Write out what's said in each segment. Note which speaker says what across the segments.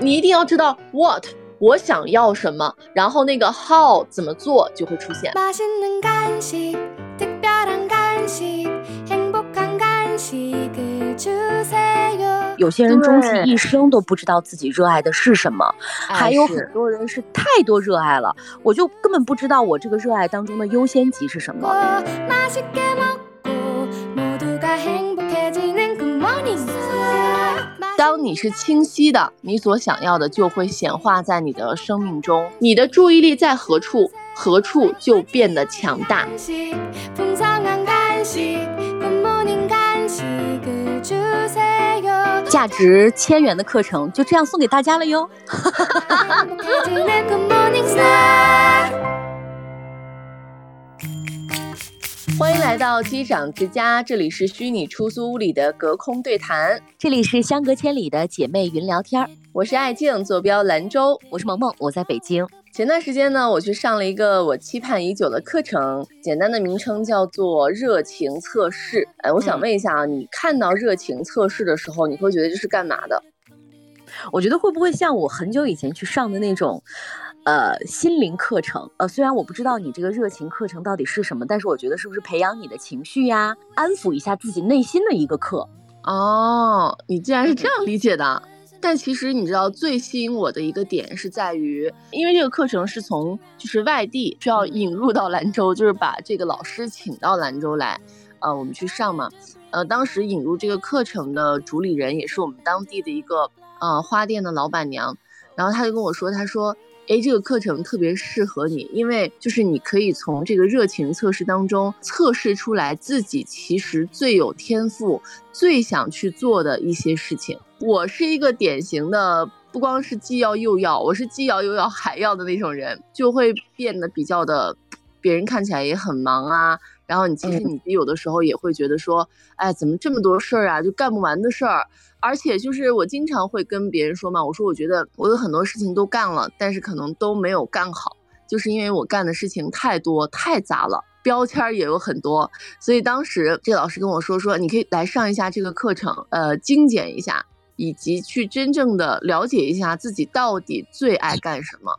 Speaker 1: 你一定要知道 what 我想要什么，然后那个 how 怎么做就会出现。
Speaker 2: 有些人终其一生都不知道自己热爱的是什么，还有很多人是太多热爱了，我就根本不知道我这个热爱当中的优先级是什么。
Speaker 1: 当你是清晰的，你所想要的就会显化在你的生命中。你的注意力在何处，何处就变得强大。
Speaker 2: 价值千元的课程就这样送给大家了哟！
Speaker 1: 欢迎来到机长之家，这里是虚拟出租屋里的隔空对谈，
Speaker 2: 这里是相隔千里的姐妹云聊天儿。
Speaker 1: 我是爱静，坐标兰州；
Speaker 2: 我是萌萌，我在北京。
Speaker 1: 前段时间呢，我去上了一个我期盼已久的课程，简单的名称叫做热情测试。哎，我想问一下啊，你看到热情测试的时候，你会觉得这是干嘛的？
Speaker 2: 我觉得会不会像我很久以前去上的那种，呃，心灵课程？呃，虽然我不知道你这个热情课程到底是什么，但是我觉得是不是培养你的情绪呀，安抚一下自己内心的一个课？
Speaker 1: 哦，你竟然是这样理解的。但其实你知道最吸引我的一个点是在于，因为这个课程是从就是外地需要引入到兰州，就是把这个老师请到兰州来，呃，我们去上嘛。呃，当时引入这个课程的主理人也是我们当地的一个呃花店的老板娘，然后他就跟我说，他说。哎，这个课程特别适合你，因为就是你可以从这个热情测试当中测试出来自己其实最有天赋、最想去做的一些事情。我是一个典型的，不光是既要又要，我是既要又要还要的那种人，就会变得比较的，别人看起来也很忙啊。然后你其实你有的时候也会觉得说，哎，怎么这么多事儿啊，就干不完的事儿。而且就是我经常会跟别人说嘛，我说我觉得我有很多事情都干了，但是可能都没有干好，就是因为我干的事情太多太杂了，标签也有很多。所以当时这老师跟我说说，你可以来上一下这个课程，呃，精简一下，以及去真正的了解一下自己到底最爱干什么。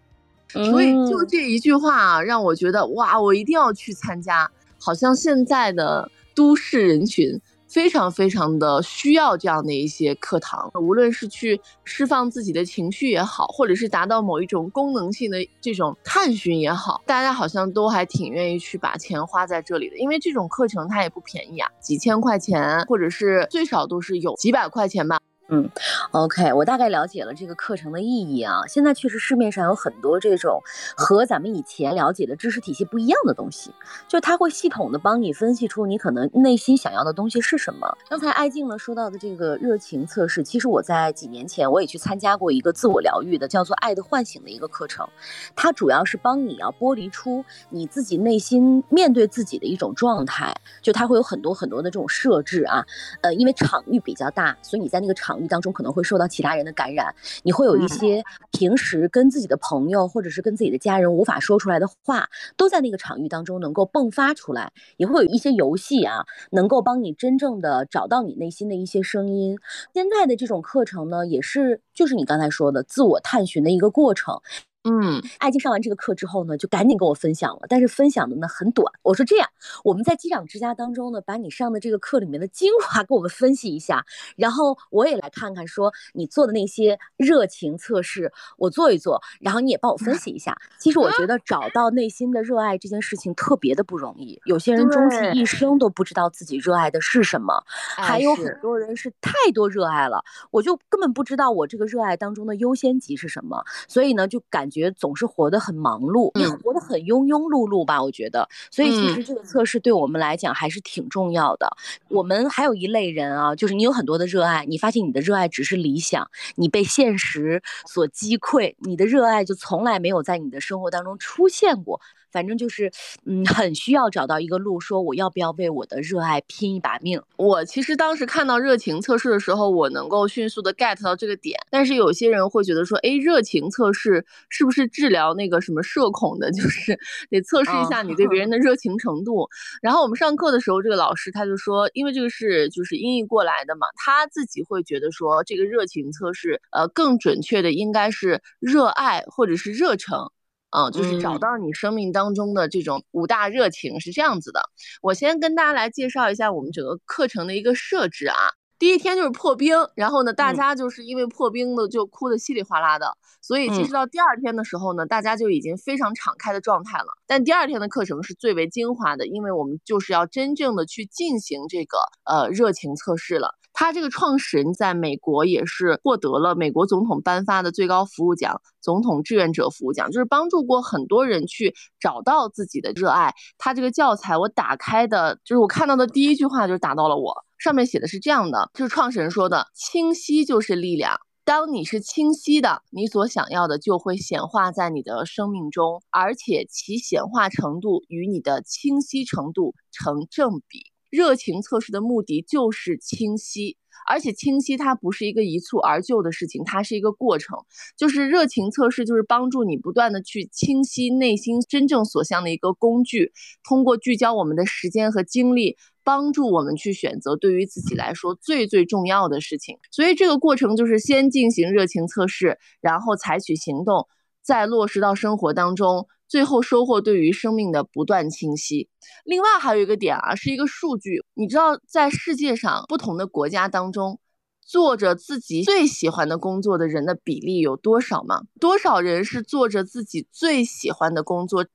Speaker 1: 所以就这一句话啊，让我觉得哇，我一定要去参加。好像现在的都市人群。非常非常的需要这样的一些课堂，无论是去释放自己的情绪也好，或者是达到某一种功能性的这种探寻也好，大家好像都还挺愿意去把钱花在这里的，因为这种课程它也不便宜啊，几千块钱，或者是最少都是有几百块钱吧。
Speaker 2: 嗯，OK，我大概了解了这个课程的意义啊。现在确实市面上有很多这种和咱们以前了解的知识体系不一样的东西，就它会系统的帮你分析出你可能内心想要的东西是什么。刚才艾静呢说到的这个热情测试，其实我在几年前我也去参加过一个自我疗愈的叫做爱的唤醒的一个课程，它主要是帮你要剥离出你自己内心面对自己的一种状态，就它会有很多很多的这种设置啊，呃，因为场域比较大，所以你在那个场。当中可能会受到其他人的感染，你会有一些平时跟自己的朋友或者是跟自己的家人无法说出来的话，都在那个场域当中能够迸发出来。也会有一些游戏啊，能够帮你真正的找到你内心的一些声音。现在的这种课程呢，也是就是你刚才说的自我探寻的一个过程。
Speaker 1: 嗯，
Speaker 2: 艾静上完这个课之后呢，就赶紧跟我分享了，但是分享的呢很短。我说这样，我们在机长之家当中呢，把你上的这个课里面的精华给我们分析一下，然后我也来看看，说你做的那些热情测试，我做一做，然后你也帮我分析一下。其实我觉得找到内心的热爱这件事情特别的不容易，有些人终其一生都不知道自己热爱的是什么，还有很多人是太多热爱了，我就根本不知道我这个热爱当中的优先级是什么，所以呢就感。觉总是活得很忙碌，也活得很庸庸碌碌吧？我觉得，所以其实这个测试对我们来讲还是挺重要的。我们还有一类人啊，就是你有很多的热爱，你发现你的热爱只是理想，你被现实所击溃，你的热爱就从来没有在你的生活当中出现过。反正就是，嗯，很需要找到一个路，说我要不要为我的热爱拼一把命。
Speaker 1: 我其实当时看到热情测试的时候，我能够迅速的 get 到这个点。但是有些人会觉得说，哎，热情测试是。是不是治疗那个什么社恐的，就是得测试一下你对别人的热情程度。然后我们上课的时候，这个老师他就说，因为这个是就是音译过来的嘛，他自己会觉得说这个热情测试，呃，更准确的应该是热爱或者是热诚。嗯，就是找到你生命当中的这种五大热情是这样子的。我先跟大家来介绍一下我们整个课程的一个设置啊。第一天就是破冰，然后呢，大家就是因为破冰的就哭的稀里哗啦的，所以其实到第二天的时候呢，大家就已经非常敞开的状态了。但第二天的课程是最为精华的，因为我们就是要真正的去进行这个呃热情测试了。他这个创始人在美国也是获得了美国总统颁发的最高服务奖——总统志愿者服务奖，就是帮助过很多人去找到自己的热爱。他这个教材我打开的，就是我看到的第一句话就打到了我。上面写的是这样的，就是创始人说的：“清晰就是力量。当你是清晰的，你所想要的就会显化在你的生命中，而且其显化程度与你的清晰程度成正比。热情测试的目的就是清晰，而且清晰它不是一个一蹴而就的事情，它是一个过程。就是热情测试就是帮助你不断的去清晰内心真正所向的一个工具，通过聚焦我们的时间和精力。”帮助我们去选择对于自己来说最最重要的事情，所以这个过程就是先进行热情测试，然后采取行动，再落实到生活当中，最后收获对于生命的不断清晰。另外还有一个点啊，是一个数据，你知道在世界上不同的国家当中，做着自己最喜欢的工作的人的比例有多少吗？多少人是做着自己最喜欢的工作？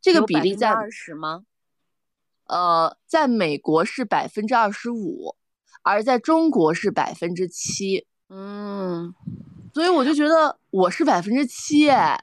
Speaker 1: 这个比例在
Speaker 2: 二十吗？
Speaker 1: 呃，在美国是百分之二十五，而在中国是百分之七。
Speaker 2: 嗯，
Speaker 1: 所以我就觉得我是百分之七哎，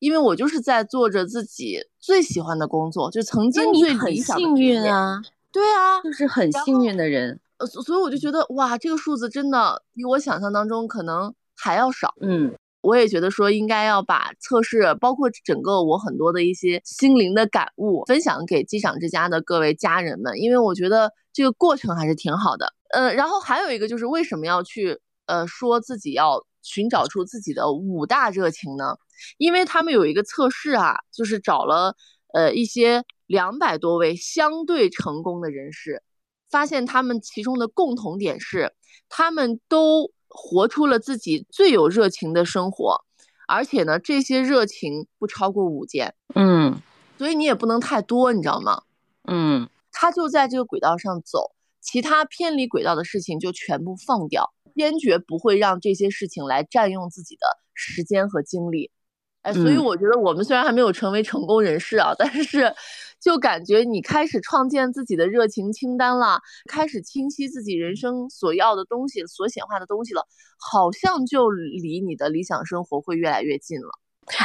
Speaker 1: 因为我就是在做着自己最喜欢的工作，就曾经最理想
Speaker 2: 的。幸运啊！
Speaker 1: 对啊，
Speaker 2: 就是很幸运的人。
Speaker 1: 呃，所以我就觉得哇，这个数字真的比我想象当中可能还要少。
Speaker 2: 嗯。
Speaker 1: 我也觉得说应该要把测试，包括整个我很多的一些心灵的感悟分享给机长之家的各位家人们，因为我觉得这个过程还是挺好的。呃，然后还有一个就是为什么要去呃说自己要寻找出自己的五大热情呢？因为他们有一个测试啊，就是找了呃一些两百多位相对成功的人士，发现他们其中的共同点是他们都。活出了自己最有热情的生活，而且呢，这些热情不超过五件，
Speaker 2: 嗯，
Speaker 1: 所以你也不能太多，你知道吗？
Speaker 2: 嗯，
Speaker 1: 他就在这个轨道上走，其他偏离轨道的事情就全部放掉，坚决不会让这些事情来占用自己的时间和精力。哎，所以我觉得我们虽然还没有成为成功人士啊，但是。就感觉你开始创建自己的热情清单了，开始清晰自己人生所要的东西、所显化的东西了，好像就离你的理想生活会越来越近了。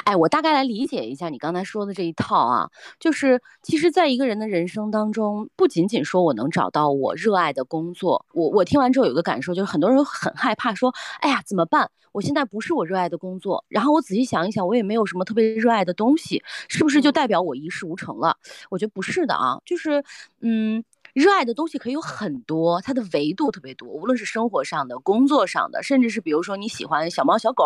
Speaker 2: 哎，我大概来理解一下你刚才说的这一套啊，就是其实，在一个人的人生当中，不仅仅说我能找到我热爱的工作，我我听完之后有个感受，就是很多人很害怕说，哎呀，怎么办？我现在不是我热爱的工作，然后我仔细想一想，我也没有什么特别热爱的东西，是不是就代表我一事无成了？我觉得不是的啊，就是，嗯。热爱的东西可以有很多，它的维度特别多，无论是生活上的、工作上的，甚至是比如说你喜欢小猫小狗，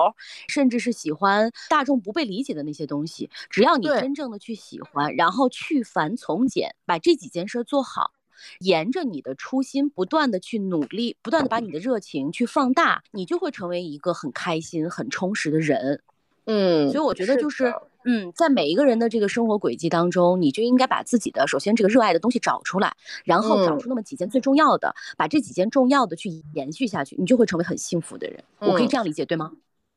Speaker 2: 甚至是喜欢大众不被理解的那些东西，只要你真正的去喜欢，然后去繁从简，把这几件事做好，沿着你的初心不断的去努力，不断的把你的热情去放大，你就会成为一个很开心、很充实的人。
Speaker 1: 嗯，
Speaker 2: 所以我觉得就是。嗯，在每一个人的这个生活轨迹当中，你就应该把自己的首先这个热爱的东西找出来，然后找出那么几件最重要的，把这几件重要的去延续下去，你就会成为很幸福的人。我可以这样理解，对吗？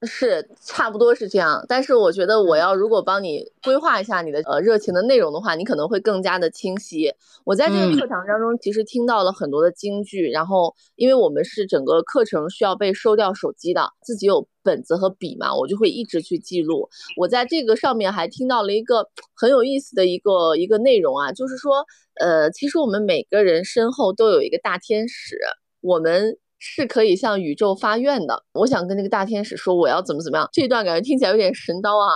Speaker 1: 是，差不多是这样。但是我觉得，我要如果帮你规划一下你的呃热情的内容的话，你可能会更加的清晰。我在这个课堂当中，其实听到了很多的金句。然后，因为我们是整个课程需要被收掉手机的，自己有本子和笔嘛，我就会一直去记录。我在这个上面还听到了一个很有意思的一个一个内容啊，就是说，呃，其实我们每个人身后都有一个大天使，我们。是可以向宇宙发愿的。我想跟那个大天使说，我要怎么怎么样。这段感觉听起来有点神叨啊，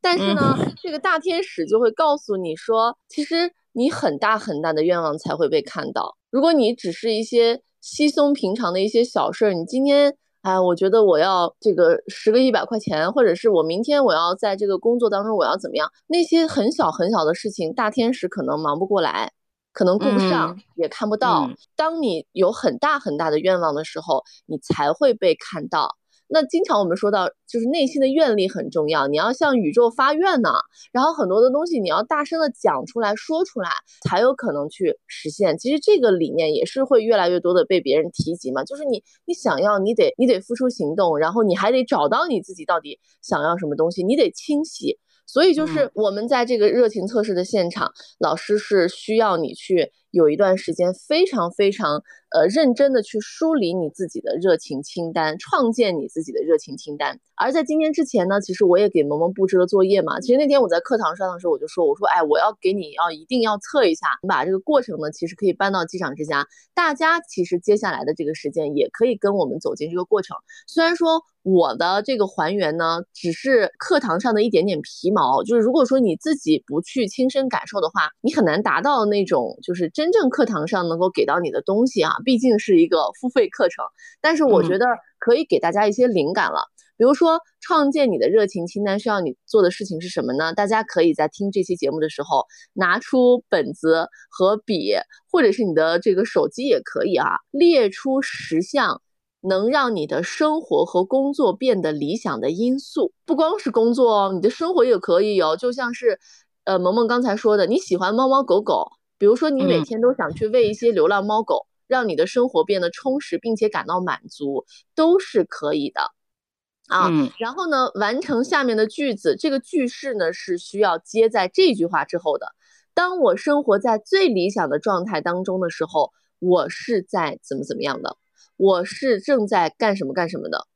Speaker 1: 但是呢，这个大天使就会告诉你说，其实你很大很大的愿望才会被看到。如果你只是一些稀松平常的一些小事儿，你今天哎，我觉得我要这个十个一百块钱，或者是我明天我要在这个工作当中我要怎么样？那些很小很小的事情，大天使可能忙不过来，可能顾不上，也看不到。当你有很大很大的愿望的时候，你才会被看到。那经常我们说到，就是内心的愿力很重要，你要向宇宙发愿呢，然后很多的东西你要大声的讲出来说出来，才有可能去实现。其实这个理念也是会越来越多的被别人提及嘛，就是你你想要，你得你得付出行动，然后你还得找到你自己到底想要什么东西，你得清晰。所以就是我们在这个热情测试的现场，老师是需要你去有一段时间非常非常呃认真的去梳理你自己的热情清单，创建你自己的热情清单。而在今天之前呢，其实我也给萌萌布置了作业嘛。其实那天我在课堂上的时候，我就说，我说，哎，我要给你要一定要测一下，你把这个过程呢，其实可以搬到机场之家，大家其实接下来的这个时间也可以跟我们走进这个过程。虽然说。我的这个还原呢，只是课堂上的一点点皮毛。就是如果说你自己不去亲身感受的话，你很难达到那种就是真正课堂上能够给到你的东西啊。毕竟是一个付费课程，但是我觉得可以给大家一些灵感了。比如说，创建你的热情清单需要你做的事情是什么呢？大家可以在听这期节目的时候拿出本子和笔，或者是你的这个手机也可以啊，列出十项。能让你的生活和工作变得理想的因素，不光是工作哦，你的生活也可以有。就像是，呃，萌萌刚才说的，你喜欢猫猫狗狗，比如说你每天都想去喂一些流浪猫狗，让你的生活变得充实，并且感到满足，都是可以的啊。然后呢，完成下面的句子，这个句式呢是需要接在这句话之后的。当我生活在最理想的状态当中的时候，我是在怎么怎么样的。我是正在干什么干什么的，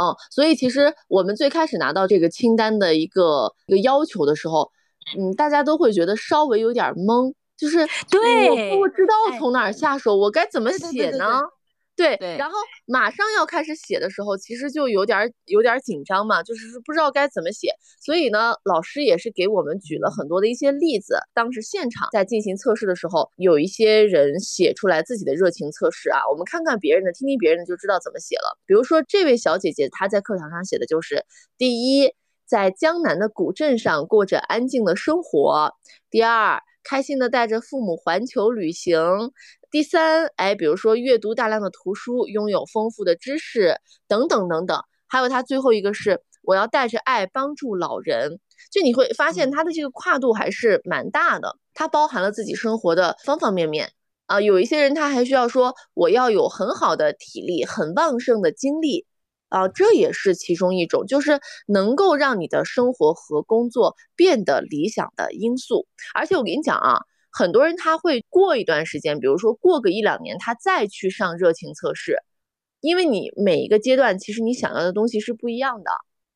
Speaker 1: 嗯，所以其实我们最开始拿到这个清单的一个一个要求的时候，嗯，大家都会觉得稍微有点懵，就是
Speaker 2: 对，
Speaker 1: 我不知道从哪儿下手，我该怎么写呢？对，然后马上要开始写的时候，其实就有点有点紧张嘛，就是不知道该怎么写。所以呢，老师也是给我们举了很多的一些例子。当时现场在进行测试的时候，有一些人写出来自己的热情测试啊，我们看看别人的，听听别人的，就知道怎么写了。比如说这位小姐姐，她在课堂上写的就是：第一，在江南的古镇上过着安静的生活；第二，开心的带着父母环球旅行。第三，哎，比如说阅读大量的图书，拥有丰富的知识，等等等等。还有他最后一个是，我要带着爱帮助老人。就你会发现他的这个跨度还是蛮大的，它包含了自己生活的方方面面啊。有一些人他还需要说，我要有很好的体力，很旺盛的精力啊，这也是其中一种，就是能够让你的生活和工作变得理想的因素。而且我跟你讲啊。很多人他会过一段时间，比如说过个一两年，他再去上热情测试，因为你每一个阶段其实你想要的东西是不一样的，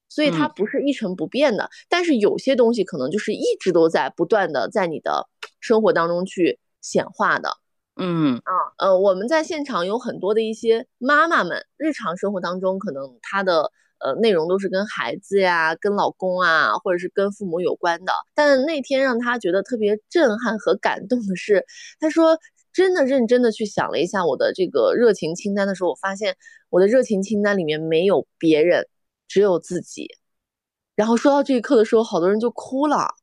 Speaker 1: 所以它不是一成不变的。但是有些东西可能就是一直都在不断的在你的生活当中去显化的。
Speaker 2: 嗯
Speaker 1: 啊呃，我们在现场有很多的一些妈妈们，日常生活当中可能她的。呃，内容都是跟孩子呀、跟老公啊，或者是跟父母有关的。但那天让她觉得特别震撼和感动的是，她说真的认真的去想了一下我的这个热情清单的时候，我发现我的热情清单里面没有别人，只有自己。然后说到这一刻的时候，好多人就哭了。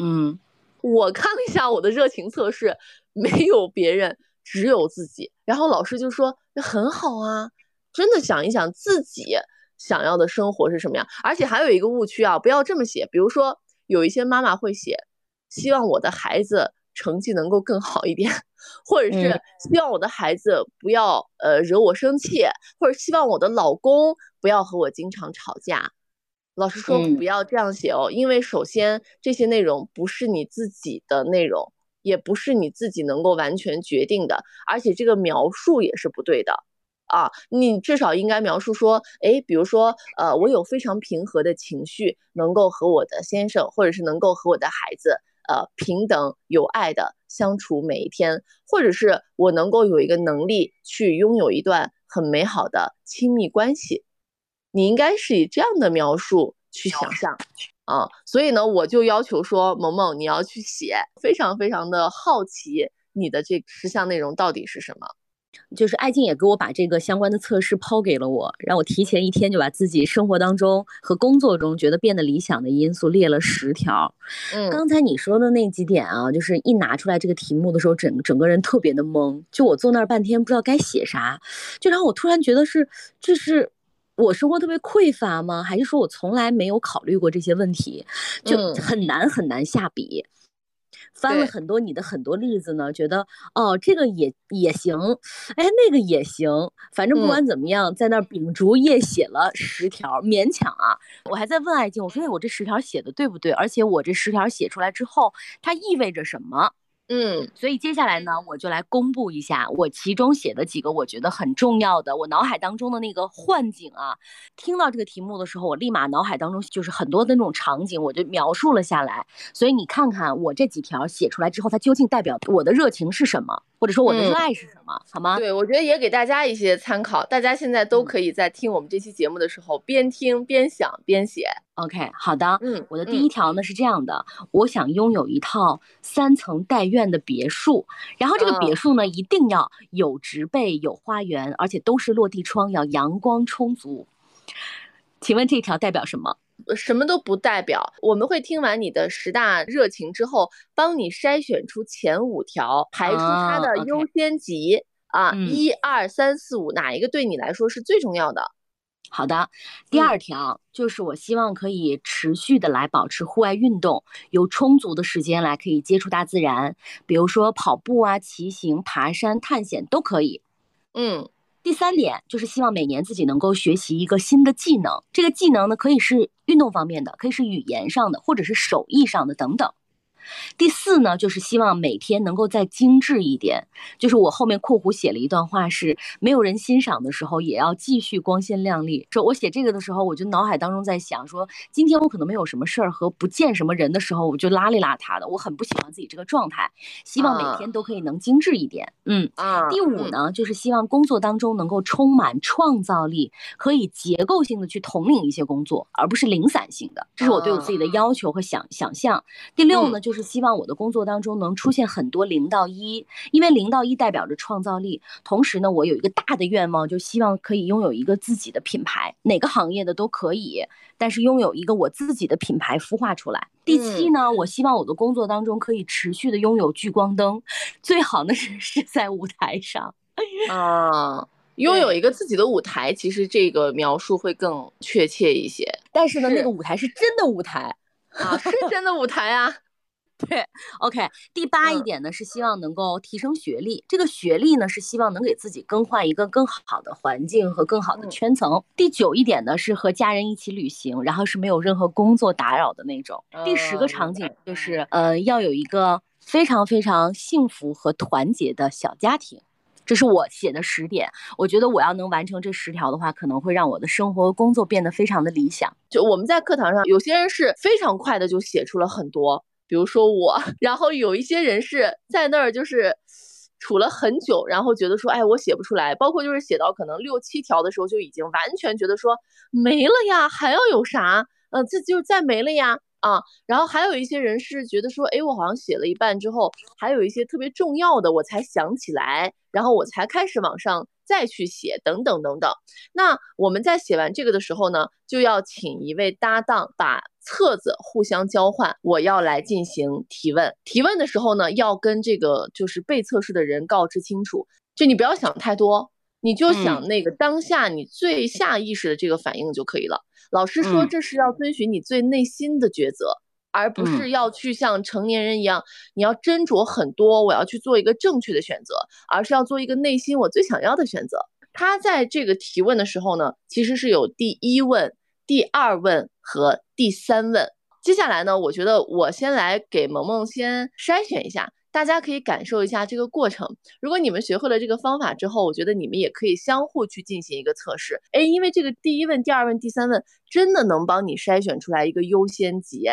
Speaker 2: 嗯，
Speaker 1: 我看了一下我的热情测试，没有别人，只有自己。然后老师就说那很好啊，真的想一想自己。想要的生活是什么样？而且还有一个误区啊，不要这么写。比如说，有一些妈妈会写，希望我的孩子成绩能够更好一点，或者是希望我的孩子不要呃惹我生气，或者希望我的老公不要和我经常吵架。老师说不要这样写哦，因为首先这些内容不是你自己的内容，也不是你自己能够完全决定的，而且这个描述也是不对的。啊，你至少应该描述说，哎，比如说，呃，我有非常平和的情绪，能够和我的先生，或者是能够和我的孩子，呃，平等有爱的相处每一天，或者是我能够有一个能力去拥有一段很美好的亲密关系，你应该是以这样的描述去想象，啊，所以呢，我就要求说，萌萌你要去写，非常非常的好奇你的这十项内容到底是什么。
Speaker 2: 就是艾静也给我把这个相关的测试抛给了我，让我提前一天就把自己生活当中和工作中觉得变得理想的因素列了十条。
Speaker 1: 嗯，
Speaker 2: 刚才你说的那几点啊，就是一拿出来这个题目的时候，整整个人特别的懵，就我坐那儿半天不知道该写啥，就让我突然觉得是这是我生活特别匮乏吗？还是说我从来没有考虑过这些问题，就很难很难下笔。翻了很多你的很多例子呢，觉得哦这个也也行，哎那个也行，反正不管怎么样，在那儿秉烛夜写了十条，勉强啊。我还在问爱静，我说哎我这十条写的对不对？而且我这十条写出来之后，它意味着什么？
Speaker 1: 嗯，
Speaker 2: 所以接下来呢，我就来公布一下我其中写的几个我觉得很重要的，我脑海当中的那个幻景啊。听到这个题目的时候，我立马脑海当中就是很多的那种场景，我就描述了下来。所以你看看我这几条写出来之后，它究竟代表我的热情是什么？或者说我的热爱是什么，好吗？
Speaker 1: 对，我觉得也给大家一些参考。大家现在都可以在听我们这期节目的时候，边听边想边写。
Speaker 2: OK，好的。
Speaker 1: 嗯，
Speaker 2: 我的第一条呢是这样的，我想拥有一套三层带院的别墅，然后这个别墅呢一定要有植被、有花园，而且都是落地窗，要阳光充足。请问这条代表什么？
Speaker 1: 什么都不代表，我们会听完你的十大热情之后，帮你筛选出前五条，排出它的优先级啊，一二三四五，哪一个对你来说是最重要的？
Speaker 2: 好的，第二条就是我希望可以持续的来保持户外运动，有充足的时间来可以接触大自然，比如说跑步啊、骑行、爬山、探险都可以。
Speaker 1: 嗯。
Speaker 2: 第三点就是希望每年自己能够学习一个新的技能，这个技能呢可以是运动方面的，可以是语言上的，或者是手艺上的等等。第四呢，就是希望每天能够再精致一点。就是我后面括弧写了一段话，是没有人欣赏的时候，也要继续光鲜亮丽。说我写这个的时候，我就脑海当中在想，说今天我可能没有什么事儿和不见什么人的时候，我就邋里邋遢的，我很不喜欢自己这个状态。希望每天都可以能精致一点。嗯
Speaker 1: 啊。
Speaker 2: 第五呢，就是希望工作当中能够充满创造力，可以结构性的去统领一些工作，而不是零散性的。这是我对我自己的要求和想想象。第六呢，就是。是希望我的工作当中能出现很多零到一，因为零到一代表着创造力。同时呢，我有一个大的愿望，就希望可以拥有一个自己的品牌，哪个行业的都可以，但是拥有一个我自己的品牌孵化出来。第七呢，我希望我的工作当中可以持续的拥有聚光灯，最好呢 是是在舞台上。
Speaker 1: 啊，拥有一个自己的舞台，其实这个描述会更确切一些。
Speaker 2: 但是呢，那个舞台是真的舞台
Speaker 1: 啊，是真的舞台啊。
Speaker 2: 对，OK，第八一点呢是希望能够提升学历，这个学历呢是希望能给自己更换一个更好的环境和更好的圈层。第九一点呢是和家人一起旅行，然后是没有任何工作打扰的那种。第十个场景就是呃要有一个非常非常幸福和团结的小家庭，这是我写的十点。我觉得我要能完成这十条的话，可能会让我的生活和工作变得非常的理想。
Speaker 1: 就我们在课堂上，有些人是非常快的就写出了很多。比如说我，然后有一些人是在那儿就是处了很久，然后觉得说，哎，我写不出来。包括就是写到可能六七条的时候，就已经完全觉得说没了呀，还要有啥？呃，这就再没了呀啊。然后还有一些人是觉得说，哎，我好像写了一半之后，还有一些特别重要的我才想起来，然后我才开始往上。再去写等等等等，那我们在写完这个的时候呢，就要请一位搭档把册子互相交换。我要来进行提问，提问的时候呢，要跟这个就是被测试的人告知清楚，就你不要想太多，你就想那个当下你最下意识的这个反应就可以了。老师说这是要遵循你最内心的抉择。而不是要去像成年人一样，你要斟酌很多，我要去做一个正确的选择，而是要做一个内心我最想要的选择。他在这个提问的时候呢，其实是有第一问、第二问和第三问。接下来呢，我觉得我先来给萌萌先筛选一下，大家可以感受一下这个过程。如果你们学会了这个方法之后，我觉得你们也可以相互去进行一个测试。哎，因为这个第一问、第二问、第三问真的能帮你筛选出来一个优先级。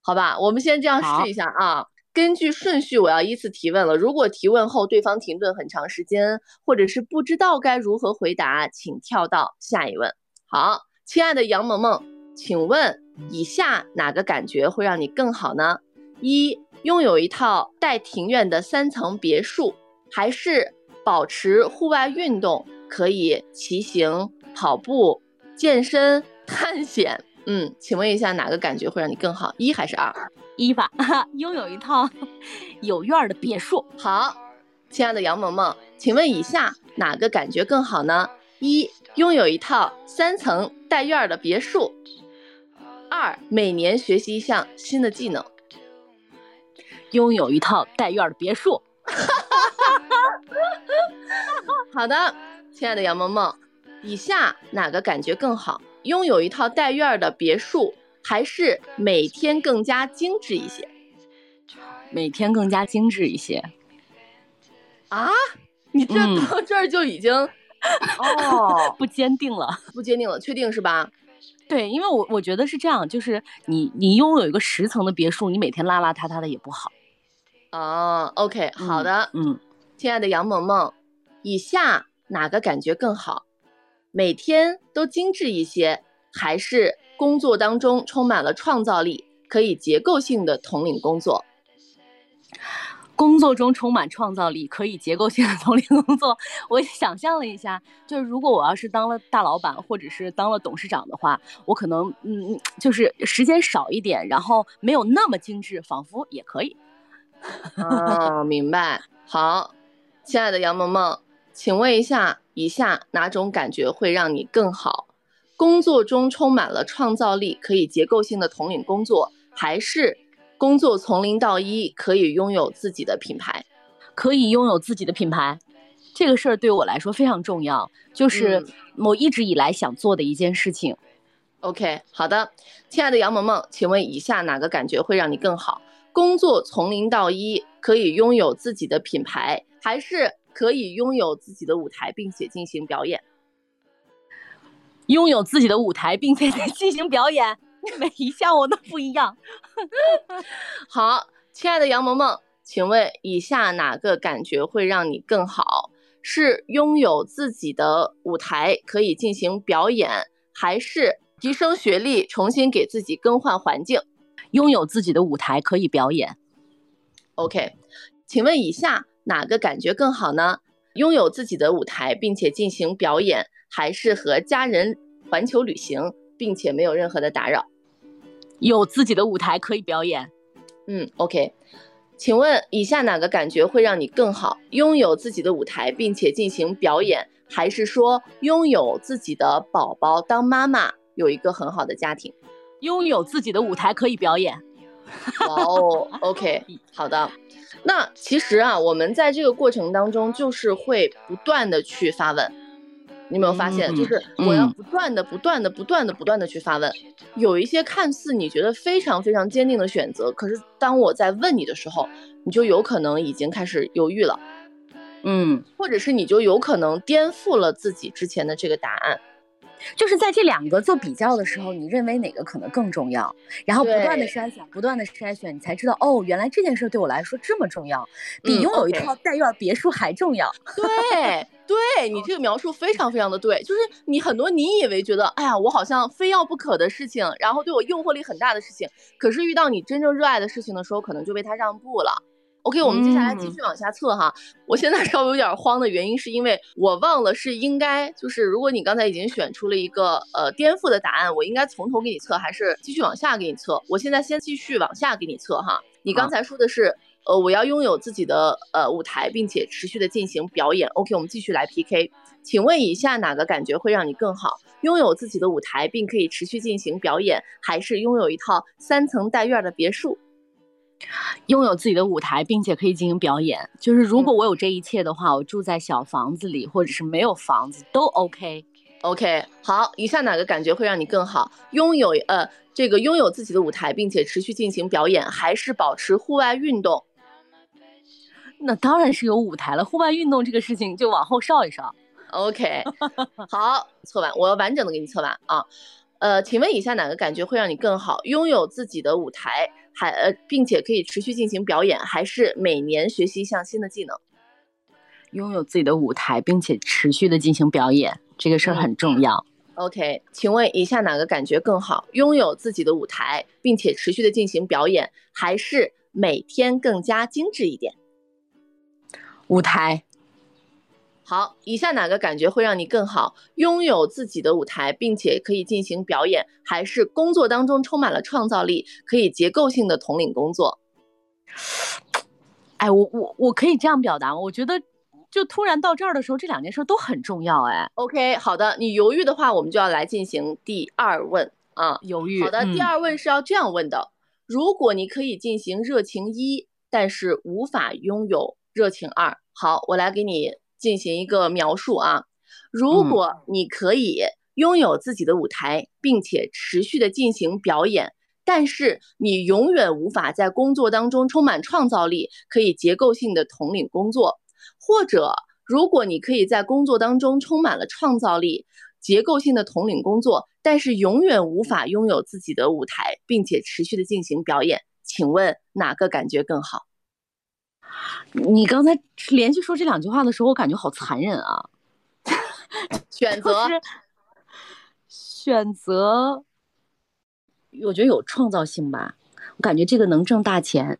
Speaker 1: 好吧，我们先这样试一下啊。根据顺序，我要依次提问了。如果提问后对方停顿很长时间，或者是不知道该如何回答，请跳到下一问。好，亲爱的杨萌萌，请问以下哪个感觉会让你更好呢？一，拥有一套带庭院的三层别墅，还是保持户外运动，可以骑行、跑步、健身、探险。嗯，请问一下，哪个感觉会让你更好？一还是二？
Speaker 2: 一吧，拥有一套 有院的别墅。
Speaker 1: 好，亲爱的杨萌萌，请问以下哪个感觉更好呢？一，拥有一套三层带院的别墅；二，每年学习一项新的技能。
Speaker 2: 拥有一套带院的别墅。
Speaker 1: 好的，亲爱的杨萌萌，以下哪个感觉更好？拥有一套带院的别墅，还是每天更加精致一些？
Speaker 2: 每天更加精致一些。
Speaker 1: 啊？你这到 这儿就已经 哦
Speaker 2: 不坚定了，
Speaker 1: 不坚定了，确定是吧？
Speaker 2: 对，因为我我觉得是这样，就是你你拥有一个十层的别墅，你每天邋邋遢遢的也不好。
Speaker 1: 哦，OK，好的，
Speaker 2: 嗯，
Speaker 1: 亲爱的杨萌萌，以下哪个感觉更好？每天都精致一些，还是工作当中充满了创造力，可以结构性的统领工作？
Speaker 2: 工作中充满创造力，可以结构性的统领工作。我想象了一下，就是如果我要是当了大老板，或者是当了董事长的话，我可能嗯，就是时间少一点，然后没有那么精致，仿佛也可以。
Speaker 1: 哦，明白。好，亲爱的杨萌萌，请问一下，以下哪种感觉会让你更好？工作中充满了创造力，可以结构性的统领工作，还是工作从零到一，可以拥有自己的品牌？
Speaker 2: 可以拥有自己的品牌，这个事儿对我来说非常重要，就是我一直以来想做的一件事情。
Speaker 1: OK，好的，亲爱的杨萌萌，请问以下哪个感觉会让你更好？工作从零到一，可以拥有自己的品牌，还是可以拥有自己的舞台，并且进行表演？
Speaker 2: 拥有自己的舞台，并且进行表演，每一项我都不一样。
Speaker 1: 好，亲爱的杨萌萌，请问以下哪个感觉会让你更好？是拥有自己的舞台可以进行表演，还是提升学历，重新给自己更换环境？
Speaker 2: 拥有自己的舞台可以表演。
Speaker 1: OK，请问以下哪个感觉更好呢？拥有自己的舞台并且进行表演，还是和家人环球旅行，并且没有任何的打扰？
Speaker 2: 有自己的舞台可以表演。
Speaker 1: 嗯，OK，请问以下哪个感觉会让你更好？拥有自己的舞台并且进行表演，还是说拥有自己的宝宝当妈妈，有一个很好的家庭？
Speaker 2: 拥有自己的舞台可以表演。
Speaker 1: 哇哦，OK，好的。那其实啊，我们在这个过程当中，就是会不断的去发问。你有没有发现，就是我要不断的、不断的、不断的、不断的去发问。有一些看似你觉得非常非常坚定的选择，可是当我在问你的时候，你就有可能已经开始犹豫了。
Speaker 2: 嗯，
Speaker 1: 或者是你就有可能颠覆了自己之前的这个答案。
Speaker 2: 就是在这两个做比较的时候，你认为哪个可能更重要？然后不断的筛选，不断的筛选，你才知道哦，原来这件事对我来说这么重要，比拥有一套带院别墅还重要。
Speaker 1: 对，对你这个描述非常非常的对，就是你很多你以为觉得，哎呀，我好像非要不可的事情，然后对我诱惑力很大的事情，可是遇到你真正热爱的事情的时候，可能就被他让步了。OK，我们接下来继续往下测哈。我现在 稍微有点慌的原因是因为我忘了是应该就是如果你刚才已经选出了一个呃颠覆的答案，我应该从头给你测还是继续往下给你测？我现在先继续往下给你测哈。你刚才说的是呃我要拥有自己的呃舞台，并且持续的进行表演。OK，我们继续来 PK。请问以下哪个感觉会让你更好？拥有自己的舞台并可以持续进行表演，还是拥有一套三层带院的别墅？
Speaker 2: 拥有自己的舞台，并且可以进行表演。就是如果我有这一切的话，我住在小房子里，或者是没有房子都 OK。
Speaker 1: OK，好，以下哪个感觉会让你更好？拥有呃这个拥有自己的舞台，并且持续进行表演，还是保持户外运动？
Speaker 2: 那当然是有舞台了。户外运动这个事情就往后稍一稍。
Speaker 1: OK，好，测完，我要完整的给你测完啊。呃，请问以下哪个感觉会让你更好？拥有自己的舞台？还呃，并且可以持续进行表演，还是每年学习一项新的技能？
Speaker 2: 拥有自己的舞台，并且持续的进行表演，这个事儿很重要。
Speaker 1: OK，请问以下哪个感觉更好？拥有自己的舞台，并且持续的进行表演，还是每天更加精致一点？
Speaker 2: 舞台。
Speaker 1: 好，以下哪个感觉会让你更好？拥有自己的舞台，并且可以进行表演，还是工作当中充满了创造力，可以结构性的统领工作？
Speaker 2: 哎，我我我可以这样表达吗？我觉得就突然到这儿的时候，这两件事都很重要。哎
Speaker 1: ，OK，好的，你犹豫的话，我们就要来进行第二问啊。
Speaker 2: 犹豫。
Speaker 1: 好的，第二问是要这样问的：如果你可以进行热情一，但是无法拥有热情二，好，我来给你。进行一个描述啊，如果你可以拥有自己的舞台，并且持续的进行表演，但是你永远无法在工作当中充满创造力，可以结构性的统领工作；或者如果你可以在工作当中充满了创造力、结构性的统领工作，但是永远无法拥有自己的舞台，并且持续的进行表演，请问哪个感觉更好？
Speaker 2: 你刚才连续说这两句话的时候，我感觉好残忍啊！
Speaker 1: 选择，
Speaker 2: 选择，我觉得有创造性吧。我感觉这个能挣大钱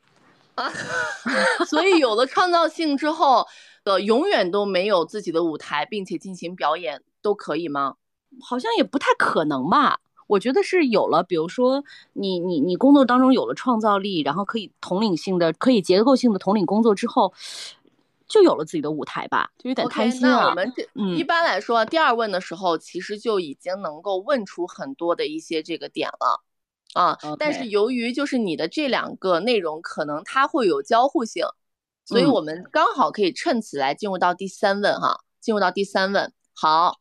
Speaker 1: 啊，所以有了创造性之后，呃，永远都没有自己的舞台，并且进行表演，都可以吗？
Speaker 2: 好像也不太可能吧。我觉得是有了，比如说你你你工作当中有了创造力，然后可以统领性的、可以结构性的统领工作之后，就有了自己的舞台吧，就有点贪心
Speaker 1: 啊。那我们这一般来说，第二问的时候，其实就已经能够问出很多的一些这个点了啊。但是由于就是你的这两个内容可能它会有交互性，所以我们刚好可以趁此来进入到第三问哈。进入到第三问，好，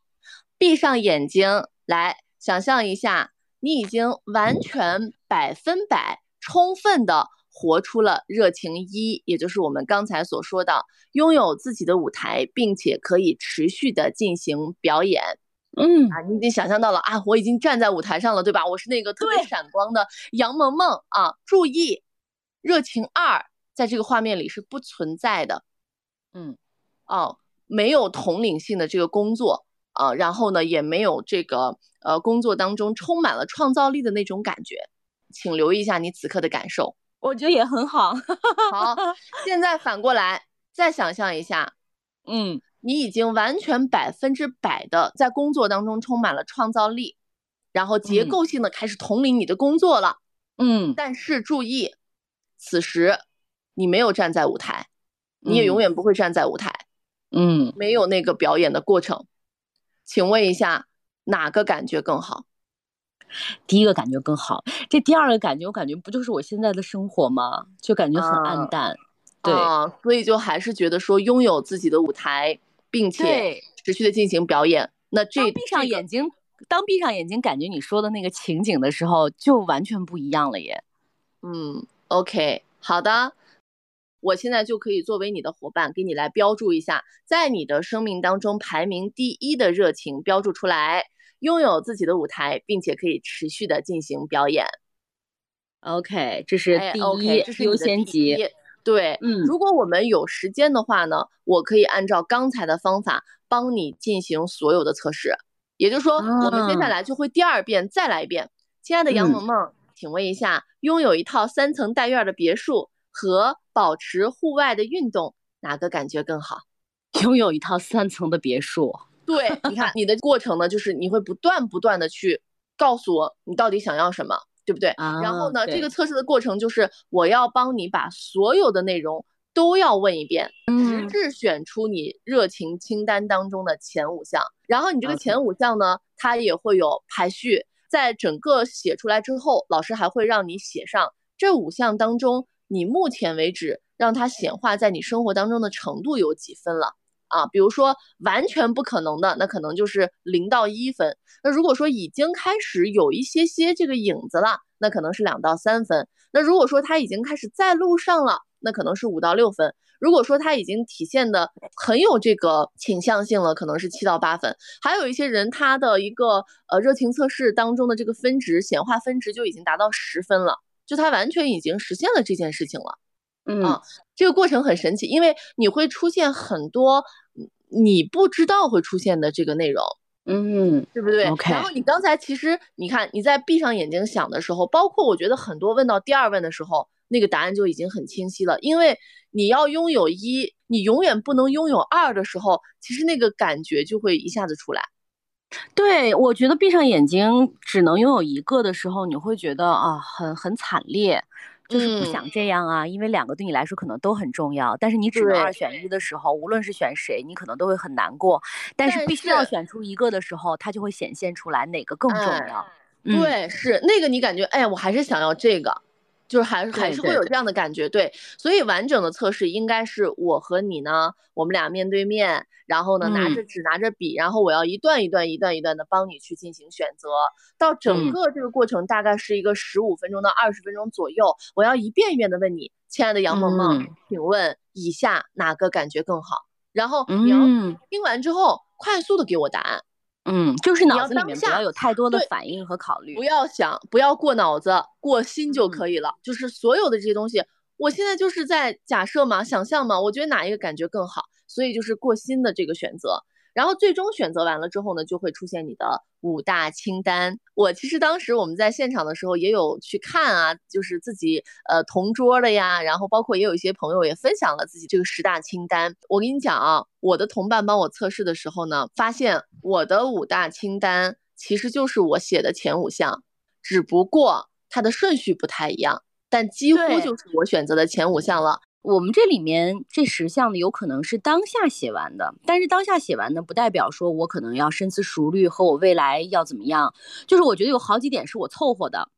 Speaker 1: 闭上眼睛来。想象一下，你已经完全百分百充分的活出了热情一，也就是我们刚才所说的拥有自己的舞台，并且可以持续的进行表演。
Speaker 2: 嗯
Speaker 1: 啊，你已经想象到了啊，我已经站在舞台上了，对吧？我是那个特别闪光的杨萌萌啊！注意，热情二在这个画面里是不存在的。
Speaker 2: 嗯，
Speaker 1: 哦，没有统领性的这个工作。啊，然后呢，也没有这个呃，工作当中充满了创造力的那种感觉，请留意一下你此刻的感受。
Speaker 2: 我觉得也很好。
Speaker 1: 好，现在反过来再想象一下，
Speaker 2: 嗯，
Speaker 1: 你已经完全百分之百的在工作当中充满了创造力，然后结构性的开始统领你的工作了。
Speaker 2: 嗯，
Speaker 1: 但是注意，此时你没有站在舞台，你也永远不会站在舞台。
Speaker 2: 嗯，
Speaker 1: 没有那个表演的过程。请问一下，哪个感觉更好？
Speaker 2: 第一个感觉更好。这第二个感觉，我感觉不就是我现在的生活吗？就感觉很暗淡。对，
Speaker 1: 所以就还是觉得说拥有自己的舞台，并且持续的进行表演。那这
Speaker 2: 闭上眼睛，当闭上眼睛感觉你说的那个情景的时候，就完全不一样了耶。
Speaker 1: 嗯，OK，好的。我现在就可以作为你的伙伴，给你来标注一下，在你的生命当中排名第一的热情标注出来，拥有自己的舞台，并且可以持续的进行表演。
Speaker 2: OK，这是第一，
Speaker 1: 这是
Speaker 2: 优先级。
Speaker 1: 对，
Speaker 2: 嗯，
Speaker 1: 如果我们有时间的话呢，我可以按照刚才的方法帮你进行所有的测试。也就是说，我们接下来就会第二遍再来一遍。亲爱的杨萌萌，请问一下，拥有一套三层带院的别墅和保持户外的运动，哪个感觉更好？
Speaker 2: 拥有一套三层的别墅。
Speaker 1: 对，你看你的过程呢，就是你会不断不断的去告诉我你到底想要什么，对不对？然后呢，这个测试的过程就是我要帮你把所有的内容都要问一遍，直至选出你热情清单当中的前五项。然后你这个前五项呢，它也会有排序，在整个写出来之后，老师还会让你写上这五项当中。你目前为止让它显化在你生活当中的程度有几分了啊？比如说完全不可能的，那可能就是零到一分。那如果说已经开始有一些些这个影子了，那可能是两到三分。那如果说它已经开始在路上了，那可能是五到六分。如果说它已经体现的很有这个倾向性了，可能是七到八分。还有一些人他的一个呃热情测试当中的这个分值显化分值就已经达到十分了。就他完全已经实现了这件事情了，
Speaker 2: 嗯，
Speaker 1: 这个过程很神奇，因为你会出现很多你不知道会出现的这个内容，
Speaker 2: 嗯，
Speaker 1: 对不对
Speaker 2: ？OK。
Speaker 1: 然后你刚才其实你看你在闭上眼睛想的时候，包括我觉得很多问到第二问的时候，那个答案就已经很清晰了。因为你要拥有一，你永远不能拥有二的时候，其实那个感觉就会一下子出来。
Speaker 2: 对，我觉得闭上眼睛只能拥有一个的时候，你会觉得啊，很很惨烈。就是不想这样啊，因为两个对你来说可能都很重要，但是你只能二选一的时候，无论是选谁，你可能都会很难过。但是必须要选出一个的时候，它就会显现出来哪个更重要。
Speaker 1: 对，是那个你感觉，哎呀，我还是想要这个。就是还是还是会有这样的感觉，对，所以完整的测试应该是我和你呢，我们俩面对面，然后呢拿着纸拿着笔，然后我要一段一段一段一段的帮你去进行选择，到整个这个过程大概是一个十五分钟到二十分钟左右，我要一遍一遍的问你，亲爱的杨萌萌，请问以下哪个感觉更好？然后你要听完之后快速的给我答案。
Speaker 2: 嗯，就是脑子里面不要有太多的反应和考虑，
Speaker 1: 不要想，不要过脑子，过心就可以了。就是所有的这些东西，我现在就是在假设嘛，想象嘛，我觉得哪一个感觉更好，所以就是过心的这个选择。然后最终选择完了之后呢，就会出现你的五大清单。我其实当时我们在现场的时候也有去看啊，就是自己呃同桌的呀，然后包括也有一些朋友也分享了自己这个十大清单。我跟你讲啊，我的同伴帮我测试的时候呢，发现我的五大清单其实就是我写的前五项，只不过它的顺序不太一样，但几乎就是我选择的前五项了。
Speaker 2: 我们这里面这十项呢，有可能是当下写完的，但是当下写完呢，不代表说我可能要深思熟虑和我未来要怎么样。就是我觉得有好几点是我凑合的，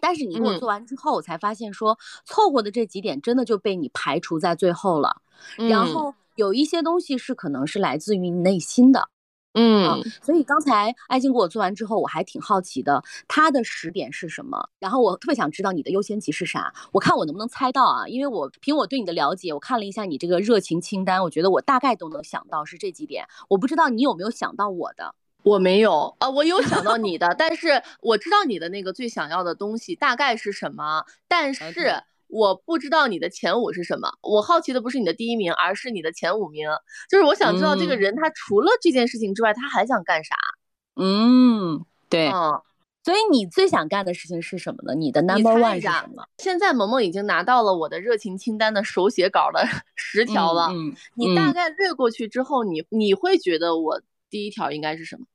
Speaker 2: 但是你给我做完之后，我才发现说凑合的这几点真的就被你排除在最后了。然后有一些东西是可能是来自于你内心的。
Speaker 1: 嗯，
Speaker 2: 所以刚才爱静给我做完之后，我还挺好奇的，他的十点是什么？然后我特别想知道你的优先级是啥？我看我能不能猜到啊？因为我凭我对你的了解，我看了一下你这个热情清单，我觉得我大概都能想到是这几点。我不知道你有没有想到我的？
Speaker 1: 我没有啊，我有想到你的，但是我知道你的那个最想要的东西大概是什么，但是。我不知道你的前五是什么，我好奇的不是你的第一名，而是你的前五名。就是我想知道这个人他除了这件事情之外，他还想干啥？
Speaker 2: 嗯，对。
Speaker 1: 嗯，
Speaker 2: 所以你最想干的事情是什么呢？你的 number one 是什么？
Speaker 1: 现在萌萌已经拿到了我的热情清单的手写稿的 十条了。嗯，你大概略过去之后，你你会觉得我第一条应该是什么？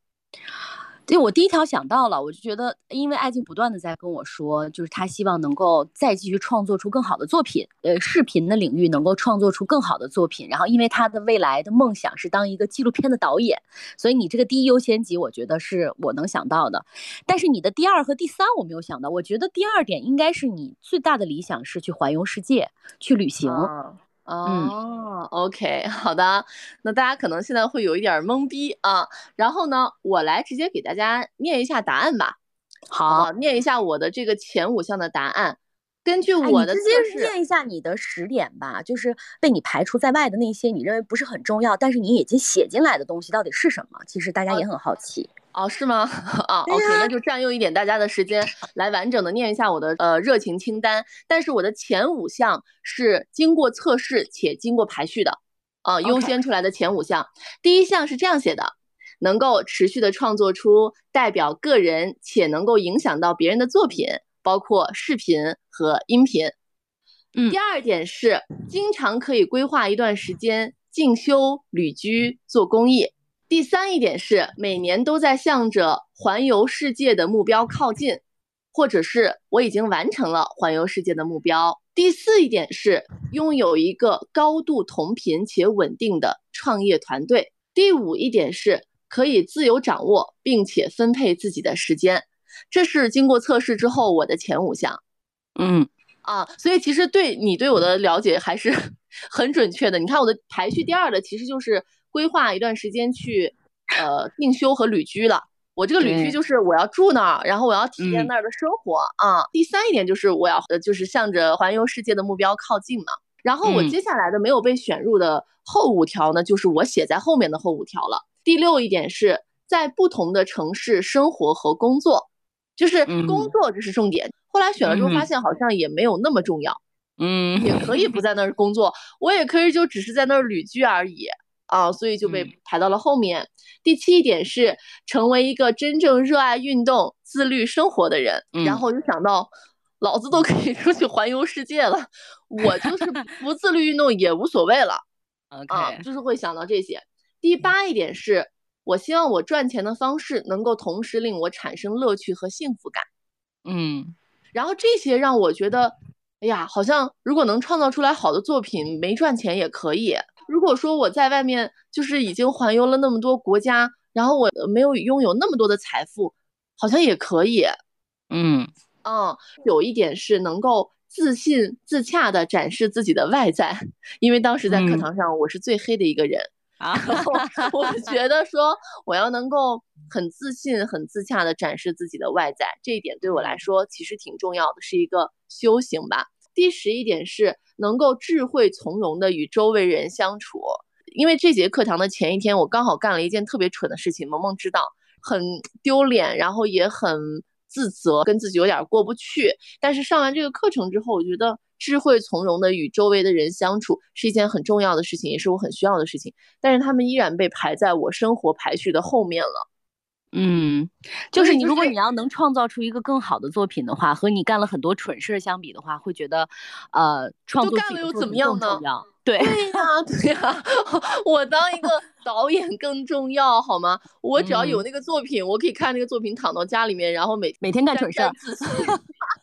Speaker 2: 对我第一条想到了，我就觉得，因为爱静不断的在跟我说，就是他希望能够再继续创作出更好的作品，呃，视频的领域能够创作出更好的作品。然后，因为他的未来的梦想是当一个纪录片的导演，所以你这个第一优先级，我觉得是我能想到的。但是你的第二和第三我没有想到，我觉得第二点应该是你最大的理想是去环游世界，去旅行。
Speaker 1: 哦，OK，好的，那大家可能现在会有一点懵逼啊。然后呢，我来直接给大家念一下答案吧。
Speaker 2: 好，
Speaker 1: 念一下我的这个前五项的答案。根据我的
Speaker 2: 直接念一下你的十点吧，就是被你排除在外的那些你认为不是很重要，但是你已经写进来的东西到底是什么？其实大家也很好奇。
Speaker 1: 哦，是吗？啊，OK，那就占用一点大家的时间，来完整的念一下我的呃热情清单。但是我的前五项是经过测试且经过排序的，啊，优先出来的前五项。第一项是这样写的：能够持续的创作出代表个人且能够影响到别人的作品，包括视频和音频。
Speaker 2: 嗯。
Speaker 1: 第二点是经常可以规划一段时间进修、旅居、做公益。第三一点是每年都在向着环游世界的目标靠近，或者是我已经完成了环游世界的目标。第四一点是拥有一个高度同频且稳定的创业团队。第五一点是可以自由掌握并且分配自己的时间。这是经过测试之后我的前五项。
Speaker 2: 嗯
Speaker 1: 啊，所以其实对你对我的了解还是 很准确的。你看我的排序第二的其实就是。规划一段时间去，呃，进修和旅居了。我这个旅居就是我要住那儿，然后我要体验那儿的生活啊。第三一点就是我要，呃，就是向着环游世界的目标靠近嘛。然后我接下来的没有被选入的后五条呢，就是我写在后面的后五条了。第六一点是在不同的城市生活和工作，就是工作这是重点。后来选了之后发现好像也没有那么重要，
Speaker 2: 嗯，
Speaker 1: 也可以不在那儿工作，我也可以就只是在那儿旅居而已。啊，所以就被排到了后面。第七点是成为一个真正热爱运动、自律生活的人。然后我就想到，老子都可以出去环游世界了，我就是不自律运动也无所谓了。
Speaker 2: OK，
Speaker 1: 就是会想到这些。第八一点是，我希望我赚钱的方式能够同时令我产生乐趣和幸福感。
Speaker 2: 嗯，
Speaker 1: 然后这些让我觉得，哎呀，好像如果能创造出来好的作品，没赚钱也可以。如果说我在外面就是已经环游了那么多国家，然后我没有拥有那么多的财富，好像也可以。
Speaker 2: 嗯
Speaker 1: 嗯，有一点是能够自信自洽的展示自己的外在，因为当时在课堂上我是最黑的一个人。啊，我觉得说我要能够很自信、很自洽的展示自己的外在，这一点对我来说其实挺重要的，是一个修行吧。第十一点是能够智慧从容的与周围人相处，因为这节课堂的前一天，我刚好干了一件特别蠢的事情，萌萌知道，很丢脸，然后也很自责，跟自己有点过不去。但是上完这个课程之后，我觉得。智慧从容的与周围的人相处是一件很重要的事情，也是我很需要的事情。但是他们依然被排在我生活排序的后面了。
Speaker 2: 嗯，就是你，如果你要能创造出一个更好的作品的话，和你干了很多蠢事相比的话，会觉得，呃，创作
Speaker 1: 干了又怎么样呢？
Speaker 2: 对
Speaker 1: 对呀，对呀，我当一个 导演更重要，好吗？我只要有那个作品，我可以看那个作品，躺到家里面，然后每
Speaker 2: 每天干蠢事。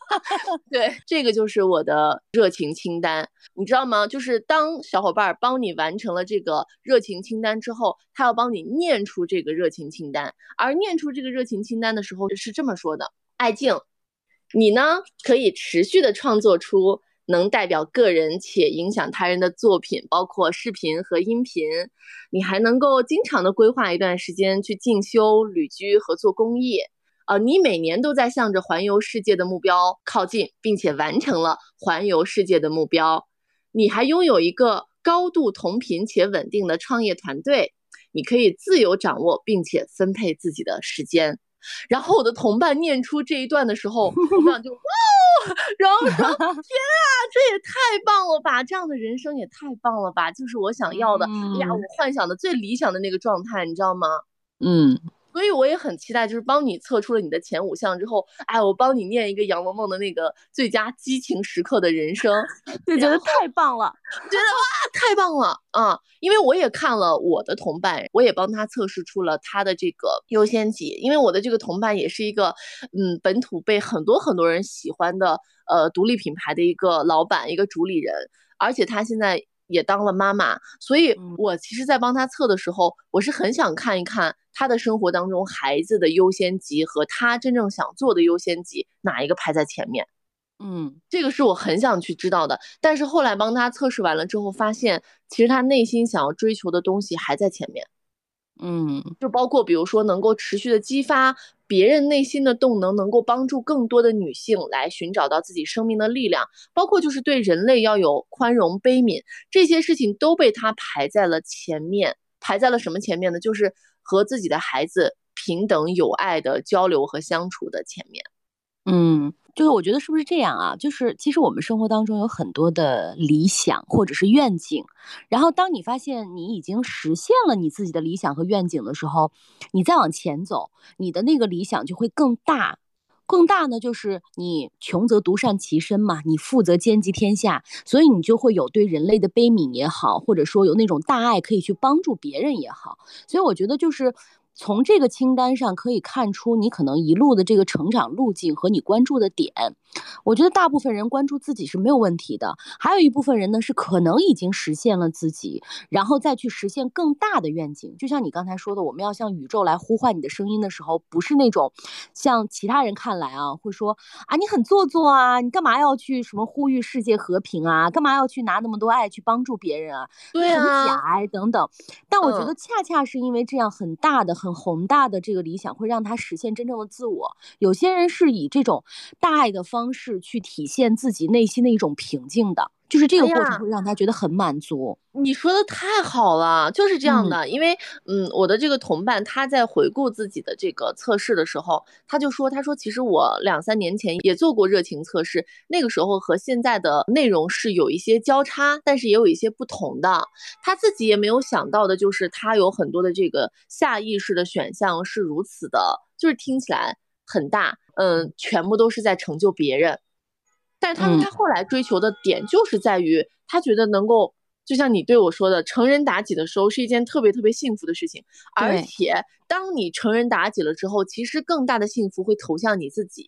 Speaker 1: 对，这个就是我的热情清单，你知道吗？就是当小伙伴帮你完成了这个热情清单之后，他要帮你念出这个热情清单，而念出这个热情清单的时候是这么说的：爱静，你呢可以持续的创作出。能代表个人且影响他人的作品，包括视频和音频。你还能够经常的规划一段时间去进修、旅居和做公益。啊，你每年都在向着环游世界的目标靠近，并且完成了环游世界的目标。你还拥有一个高度同频且稳定的创业团队，你可以自由掌握并且分配自己的时间。然后我的同伴念出这一段的时候，我们俩就哇，然后说 天啊，这也太棒了吧！这样的人生也太棒了吧！就是我想要的，哎呀，我幻想的最理想的那个状态，你知道吗？
Speaker 2: 嗯。
Speaker 1: 所以我也很期待，就是帮你测出了你的前五项之后，哎，我帮你念一个杨萌萌的那个最佳激情时刻的人生，
Speaker 2: 就觉得太棒了，
Speaker 1: 觉得哇，太棒了啊！因为我也看了我的同伴，我也帮他测试出了他的这个优先级，因为我的这个同伴也是一个嗯本土被很多很多人喜欢的呃独立品牌的一个老板，一个主理人，而且他现在。也当了妈妈，所以我其实，在帮他测的时候，我是很想看一看他的生活当中孩子的优先级和他真正想做的优先级哪一个排在前面。
Speaker 2: 嗯，
Speaker 1: 这个是我很想去知道的。但是后来帮他测试完了之后，发现其实他内心想要追求的东西还在前面。
Speaker 2: 嗯，
Speaker 1: 就包括比如说能够持续的激发别人内心的动能，能够帮助更多的女性来寻找到自己生命的力量，包括就是对人类要有宽容悲悯，这些事情都被他排在了前面，排在了什么前面呢？就是和自己的孩子平等有爱的交流和相处的前面。
Speaker 2: 嗯。就是我觉得是不是这样啊？就是其实我们生活当中有很多的理想或者是愿景，然后当你发现你已经实现了你自己的理想和愿景的时候，你再往前走，你的那个理想就会更大，更大呢，就是你穷则独善其身嘛，你富则兼济天下，所以你就会有对人类的悲悯也好，或者说有那种大爱可以去帮助别人也好，所以我觉得就是。从这个清单上可以看出，你可能一路的这个成长路径和你关注的点。我觉得大部分人关注自己是没有问题的，还有一部分人呢是可能已经实现了自己，然后再去实现更大的愿景。就像你刚才说的，我们要向宇宙来呼唤你的声音的时候，不是那种像其他人看来啊，会说啊你很做作啊，你干嘛要去什么呼吁世界和平啊，干嘛要去拿那么多爱去帮助别人啊？
Speaker 1: 对啊，
Speaker 2: 很假哎等等。但我觉得恰恰是因为这样很大的。很很宏大的这个理想会让他实现真正的自我。有些人是以这种大爱的方式去体现自己内心的一种平静的。就是这个过程会让他觉得很满足。
Speaker 1: 你说的太好了，就是这样的。因为，嗯，我的这个同伴他在回顾自己的这个测试的时候，他就说，他说其实我两三年前也做过热情测试，那个时候和现在的内容是有一些交叉，但是也有一些不同的。他自己也没有想到的，就是他有很多的这个下意识的选项是如此的，就是听起来很大，嗯，全部都是在成就别人。是他说他后来追求的点就是在于他觉得能够，就像你对我说的，成人妲己的时候是一件特别特别幸福的事情。而且当你成人妲己了之后，其实更大的幸福会投向你自己。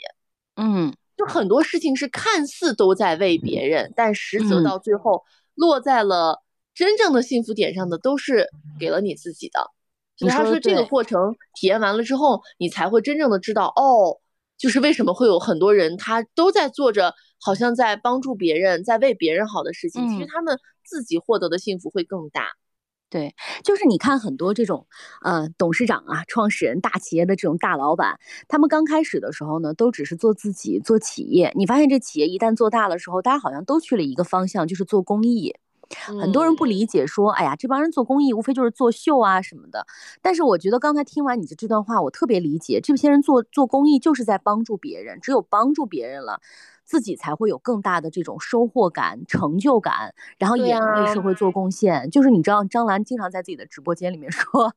Speaker 2: 嗯，
Speaker 1: 就很多事情是看似都在为别人，但实则到最后落在了真正的幸福点上的，都是给了你自己的。所以他说这个过程体验完了之后，你才会真正的知道哦。就是为什么会有很多人，他都在做着好像在帮助别人，在为别人好的事情，其实他们自己获得的幸福会更大。
Speaker 2: 对，就是你看很多这种，呃，董事长啊、创始人、大企业的这种大老板，他们刚开始的时候呢，都只是做自己、做企业。你发现这企业一旦做大了时候，大家好像都去了一个方向，就是做公益。很多人不理解，说，哎呀，这帮人做公益无非就是作秀啊什么的。但是我觉得刚才听完你的这段话，我特别理解，这些人做做公益就是在帮助别人，只有帮助别人了。自己才会有更大的这种收获感、成就感，然后也能为社会做贡献。就是你知道，张兰经常在自己的直播间里面 说：“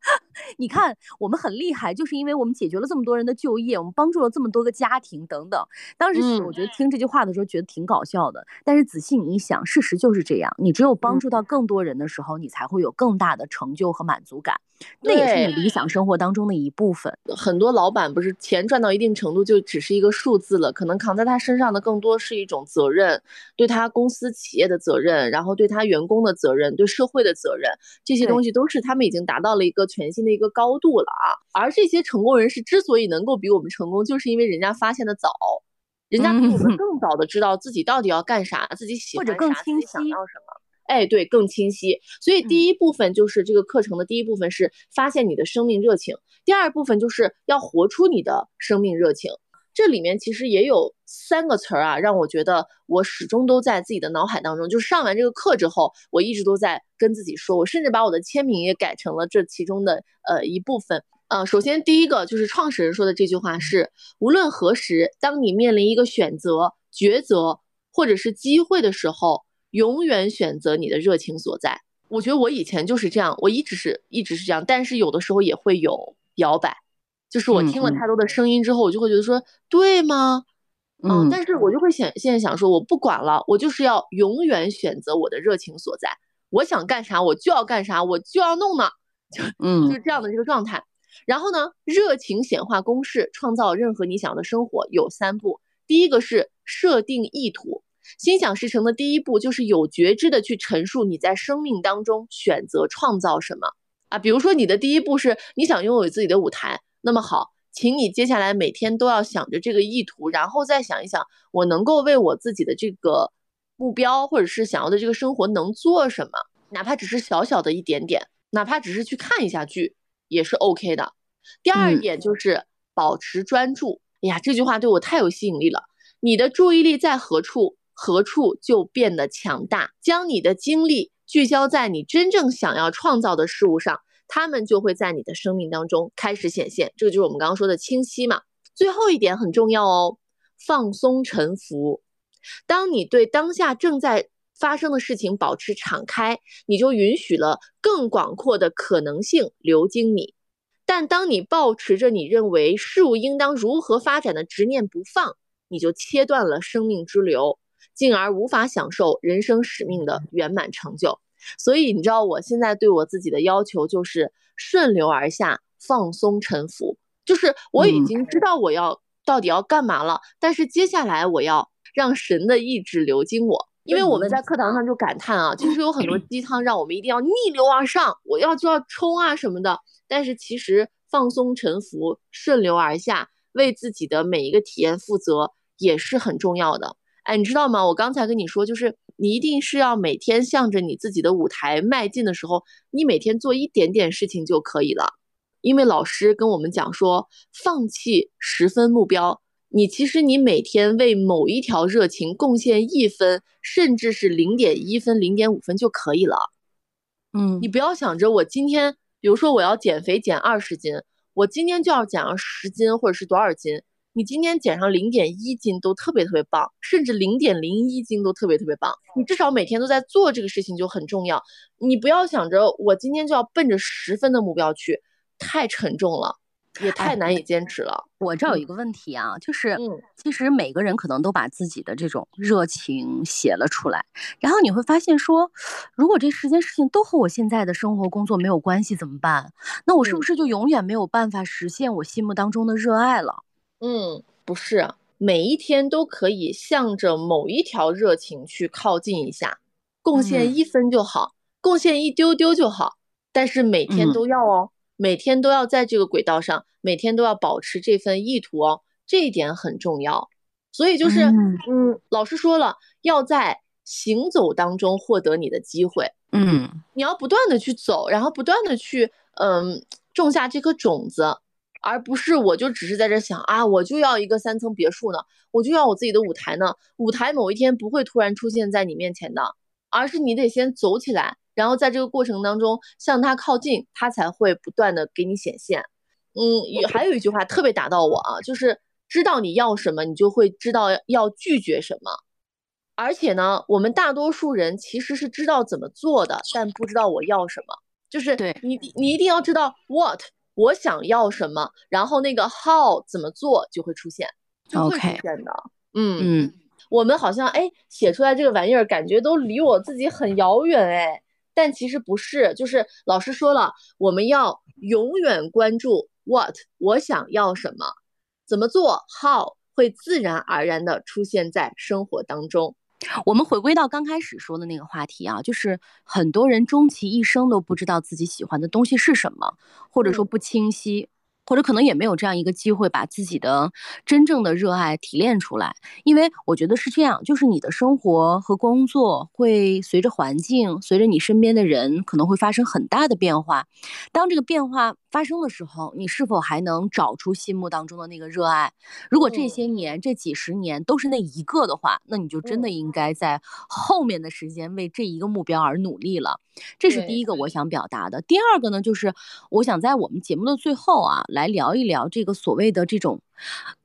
Speaker 2: 你看我们很厉害，就是因为我们解决了这么多人的就业，我们帮助了这么多个家庭等等。”当时我觉得听这句话的时候觉得挺搞笑的，但是仔细你一想，事实就是这样。你只有帮助到更多人的时候，你才会有更大的成就和满足感。那也是你理想生活当中的一部分。
Speaker 1: 很多老板不是钱赚到一定程度就只是一个数字了，可能扛在他身上的更多是一种责任，对他公司企业的责任，然后对他员工的责任，对社会的责任，这些东西都是他们已经达到了一个全新的一个高度了啊。而这些成功人士之所以能够比我们成功，就是因为人家发现的早，人家比我们 更早的知道自己到底要干啥，自己喜欢啥，
Speaker 2: 自己
Speaker 1: 想要什么。哎，对，更清晰。所以第一部分就是这个课程的第一部分是发现你的生命热情，第二部分就是要活出你的生命热情。这里面其实也有三个词儿啊，让我觉得我始终都在自己的脑海当中。就是上完这个课之后，我一直都在跟自己说，我甚至把我的签名也改成了这其中的呃一部分。呃，首先第一个就是创始人说的这句话是：无论何时，当你面临一个选择、抉择或者是机会的时候。永远选择你的热情所在。我觉得我以前就是这样，我一直是一直是这样，但是有的时候也会有摇摆。就是我听了太多的声音之后，我就会觉得说，对吗？嗯，但是我就会想现在想说，我不管了，我就是要永远选择我的热情所在。我想干啥，我就要干啥，我就要弄呢，就嗯，就是这样的这个状态。然后呢，热情显化公式，创造任何你想要的生活有三步。第一个是设定意图。心想事成的第一步就是有觉知的去陈述你在生命当中选择创造什么啊？比如说你的第一步是你想拥有自己的舞台，那么好，请你接下来每天都要想着这个意图，然后再想一想我能够为我自己的这个目标或者是想要的这个生活能做什么，哪怕只是小小的一点点，哪怕只是去看一下剧也是 OK 的。第二点就是保持专注。哎呀，这句话对我太有吸引力了。你的注意力在何处？何处就变得强大。将你的精力聚焦在你真正想要创造的事物上，他们就会在你的生命当中开始显现。这个就是我们刚刚说的清晰嘛。最后一点很重要哦，放松沉浮。当你对当下正在发生的事情保持敞开，你就允许了更广阔的可能性流经你。但当你保持着你认为事物应当如何发展的执念不放，你就切断了生命之流。进而无法享受人生使命的圆满成就，所以你知道我现在对我自己的要求就是顺流而下，放松沉浮，就是我已经知道我要到底要干嘛了，但是接下来我要让神的意志流经我，因为我们在课堂上就感叹啊，其实有很多鸡汤让我们一定要逆流而上，我要就要冲啊什么的，但是其实放松沉浮，顺流而下，为自己的每一个体验负责也是很重要的。哎，你知道吗？我刚才跟你说，就是你一定是要每天向着你自己的舞台迈进的时候，你每天做一点点事情就可以了。因为老师跟我们讲说，放弃十分目标，你其实你每天为某一条热情贡献一分，甚至是零点一分、零点五分就可以了。
Speaker 2: 嗯，
Speaker 1: 你不要想着我今天，比如说我要减肥减二十斤，我今天就要减了十斤或者是多少斤。你今天减上零点一斤都特别特别棒，甚至零点零一斤都特别特别棒。你至少每天都在做这个事情就很重要。你不要想着我今天就要奔着十分的目标去，太沉重了。也太难以坚持了。
Speaker 2: 我这有一个问题啊，就是其实每个人可能都把自己的这种热情写了出来，然后你会发现说，如果这十件事情都和我现在的生活工作没有关系怎么办？那我是不是就永远没有办法实现我心目当中的热爱了？
Speaker 1: 嗯，不是，每一天都可以向着某一条热情去靠近一下，贡献一分就好，贡献一丢丢就好，但是每天都要哦。每天都要在这个轨道上，每天都要保持这份意图哦，这一点很重要。所以就是，嗯，老师说了，要在行走当中获得你的机会。
Speaker 2: 嗯，
Speaker 1: 你要不断的去走，然后不断的去，嗯，种下这颗种子，而不是我就只是在这想啊，我就要一个三层别墅呢，我就要我自己的舞台呢。舞台某一天不会突然出现在你面前的，而是你得先走起来。然后在这个过程当中向它靠近，它才会不断的给你显现。嗯，也还有一句话特别打到我啊，就是知道你要什么，你就会知道要拒绝什么。而且呢，我们大多数人其实是知道怎么做的，但不知道我要什么。就是你你一定要知道 what 我想要什么，然后那个 how 怎么做就会出现，就会出现的。嗯嗯，我们好像哎写出来这个玩意儿，感觉都离我自己很遥远哎。但其实不是，就是老师说了，我们要永远关注 what 我想要什么，怎么做 how 会自然而然的出现在生活当中。
Speaker 2: 我们回归到刚开始说的那个话题啊，就是很多人终其一生都不知道自己喜欢的东西是什么，或者说不清晰。或者可能也没有这样一个机会，把自己的真正的热爱提炼出来。因为我觉得是这样，就是你的生活和工作会随着环境，随着你身边的人，可能会发生很大的变化。当这个变化发生的时候，你是否还能找出心目当中的那个热爱？如果这些年、这几十年都是那一个的话，那你就真的应该在后面的时间为这一个目标而努力了。这是第一个我想表达的。第二个呢，就是我想在我们节目的最后啊，来聊一聊这个所谓的这种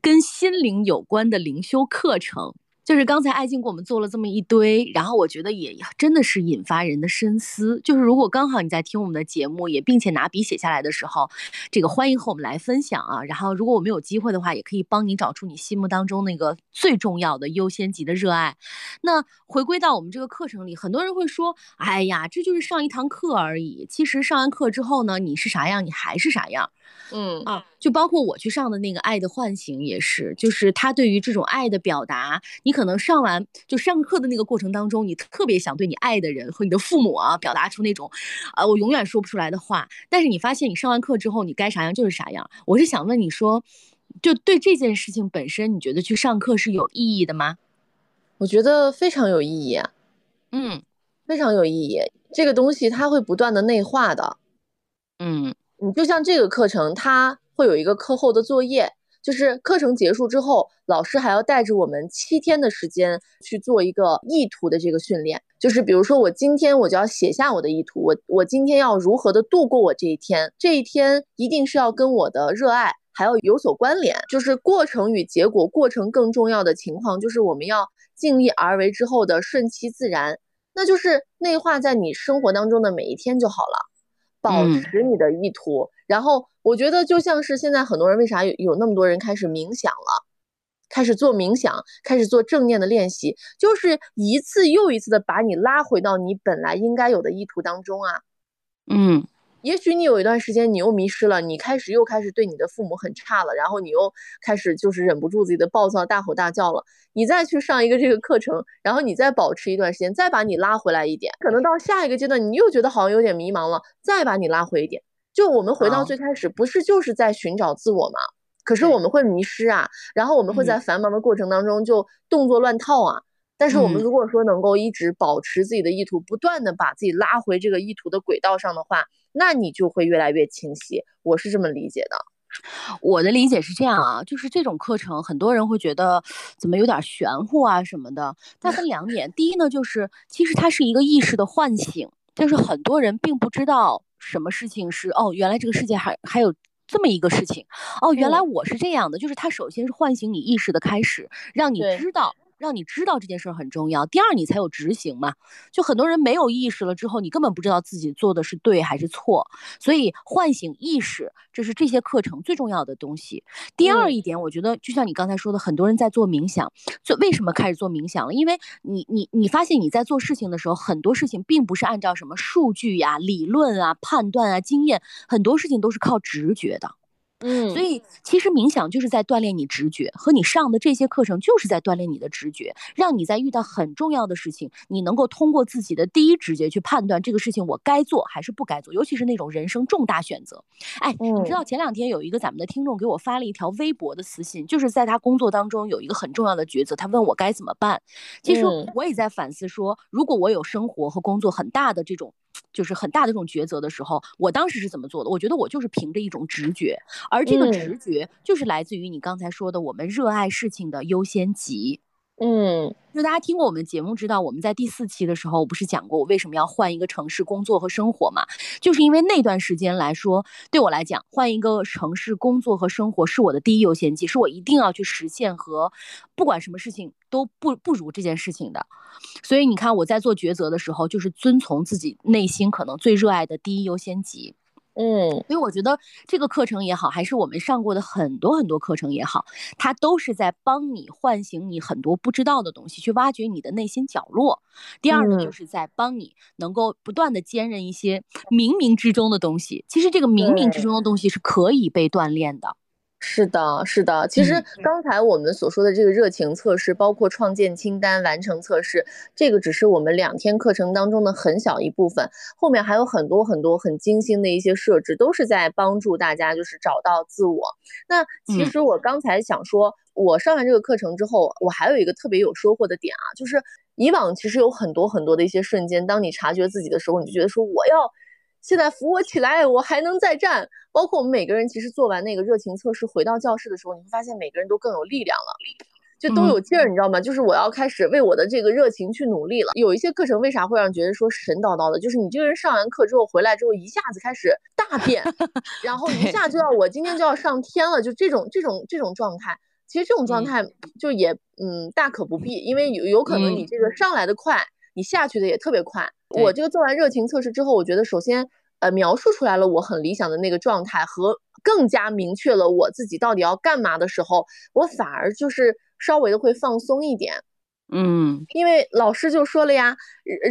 Speaker 2: 跟心灵有关的灵修课程。就是刚才爱静给我们做了这么一堆，然后我觉得也真的是引发人的深思。就是如果刚好你在听我们的节目，也并且拿笔写下来的时候，这个欢迎和我们来分享啊。然后如果我们有机会的话，也可以帮你找出你心目当中那个最重要的优先级的热爱。那回归到我们这个课程里，很多人会说：“哎呀，这就是上一堂课而已。”其实上完课之后呢，你是啥样，你还是啥样。
Speaker 1: 嗯
Speaker 2: 啊，就包括我去上的那个爱的唤醒也是，就是他对于这种爱的表达，你可能上完就上课的那个过程当中，你特别想对你爱的人和你的父母啊表达出那种，啊，我永远说不出来的话。但是你发现你上完课之后，你该啥样就是啥样。我是想问你说，就对这件事情本身，你觉得去上课是有意义的吗？
Speaker 1: 我觉得非常有意义。
Speaker 2: 嗯，
Speaker 1: 非常有意义。这个东西它会不断的内化的。
Speaker 2: 嗯。
Speaker 1: 你就像这个课程，它会有一个课后的作业，就是课程结束之后，老师还要带着我们七天的时间去做一个意图的这个训练。就是比如说，我今天我就要写下我的意图，我我今天要如何的度过我这一天，这一天一定是要跟我的热爱还要有所关联。就是过程与结果，过程更重要的情况就是我们要尽力而为之后的顺其自然，那就是内化在你生活当中的每一天就好了。保持你的意图，然后我觉得就像是现在很多人为啥有有那么多人开始冥想了，开始做冥想，开始做正念的练习，就是一次又一次的把你拉回到你本来应该有的意图当中啊，
Speaker 2: 嗯。
Speaker 1: 也许你有一段时间你又迷失了，你开始又开始对你的父母很差了，然后你又开始就是忍不住自己的暴躁，大吼大叫了。你再去上一个这个课程，然后你再保持一段时间，再把你拉回来一点，可能到下一个阶段你又觉得好像有点迷茫了，再把你拉回一点。就我们回到最开始，不是就是在寻找自我吗？可是我们会迷失啊，然后我们会在繁忙的过程当中就动作乱套啊。但是我们如果说能够一直保持自己的意图，不断的把自己拉回这个意图的轨道上的话，那你就会越来越清晰。我是这么理解的。
Speaker 2: 我的理解是这样啊，就是这种课程，很多人会觉得怎么有点玄乎啊什么的。它分 两点，第一呢，就是其实它是一个意识的唤醒，就是很多人并不知道什么事情是哦，原来这个世界还还有这么一个事情，哦，原来我是这样的。就是它首先是唤醒你意识的开始，让你知道。让你知道这件事儿很重要。第二，你才有执行嘛。就很多人没有意识了之后，你根本不知道自己做的是对还是错。所以唤醒意识，这是这些课程最重要的东西。第二一点，我觉得就像你刚才说的，很多人在做冥想，就为什么开始做冥想了？因为你你你发现你在做事情的时候，很多事情并不是按照什么数据呀、理论啊、判断啊、经验，很多事情都是靠直觉的。
Speaker 1: 嗯，
Speaker 2: 所以其实冥想就是在锻炼你直觉，和你上的这些课程就是在锻炼你的直觉，让你在遇到很重要的事情，你能够通过自己的第一直觉去判断这个事情我该做还是不该做，尤其是那种人生重大选择。哎，你知道前两天有一个咱们的听众给我发了一条微博的私信，就是在他工作当中有一个很重要的抉择，他问我该怎么办。其实我也在反思说，如果我有生活和工作很大的这种。就是很大的这种抉择的时候，我当时是怎么做的？我觉得我就是凭着一种直觉，而这个直觉就是来自于你刚才说的我们热爱事情的优先级。
Speaker 1: 嗯，嗯
Speaker 2: 就大家听过我们的节目，知道我们在第四期的时候，我不是讲过我为什么要换一个城市工作和生活嘛？就是因为那段时间来说，对我来讲，换一个城市工作和生活是我的第一优先级，是我一定要去实现和不管什么事情都不不如这件事情的。所以你看，我在做抉择的时候，就是遵从自己内心可能最热爱的第一优先级。
Speaker 1: 嗯，
Speaker 2: 所以我觉得这个课程也好，还是我们上过的很多很多课程也好，它都是在帮你唤醒你很多不知道的东西，去挖掘你的内心角落。第二呢，就是在帮你能够不断的坚韧一些冥冥之中的东西。其实这个冥冥之中的东西是可以被锻炼的。
Speaker 1: 是的，是的。其实刚才我们所说的这个热情测试，包括创建清单、完成测试，这个只是我们两天课程当中的很小一部分，后面还有很多很多很精心的一些设置，都是在帮助大家就是找到自我。那其实我刚才想说，我上完这个课程之后，我还有一个特别有收获的点啊，就是以往其实有很多很多的一些瞬间，当你察觉自己的时候，你就觉得说我要。现在扶我起来，我还能再站。包括我们每个人，其实做完那个热情测试，回到教室的时候，你会发现每个人都更有力量了，就都有劲儿，你知道吗？就是我要开始为我的这个热情去努力了。有一些课程为啥会让觉得说神叨叨的？就是你这个人上完课之后回来之后，一下子开始大变，然后一下就要我今天就要上天了，就这种这种这种状态。其实这种状态就也嗯大可不必，因为有有可能你这个上来的快，你下去的也特别快。我这个做完热情测试之后，我觉得首先，呃，描述出来了我很理想的那个状态，和更加明确了我自己到底要干嘛的时候，我反而就是稍微的会放松一点。
Speaker 2: 嗯，
Speaker 1: 因为老师就说了呀，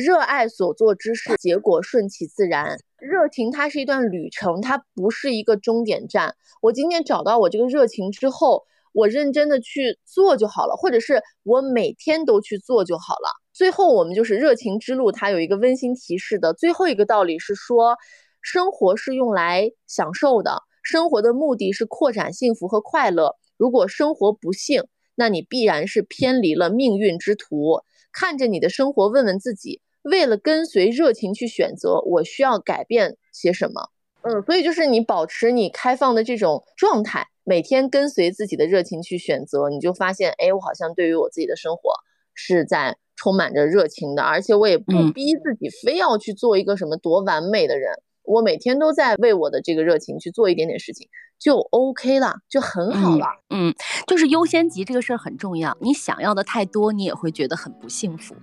Speaker 1: 热爱所做之事，结果顺其自然。热情它是一段旅程，它不是一个终点站。我今天找到我这个热情之后，我认真的去做就好了，或者是我每天都去做就好了。最后，我们就是热情之路，它有一个温馨提示的最后一个道理是说，生活是用来享受的，生活的目的是扩展幸福和快乐。如果生活不幸，那你必然是偏离了命运之途。看着你的生活，问问自己，为了跟随热情去选择，我需要改变些什么？嗯，所以就是你保持你开放的这种状态，每天跟随自己的热情去选择，你就发现，哎，我好像对于我自己的生活是在。充满着热情的，而且我也不逼自己非要去做一个什么多完美的人。我每天都在为我的这个热情去做一点点事情，就 OK 了，就很好了。
Speaker 2: 嗯，就是优先级这个事儿很重要。你想要的太多，你也会觉得很不幸福。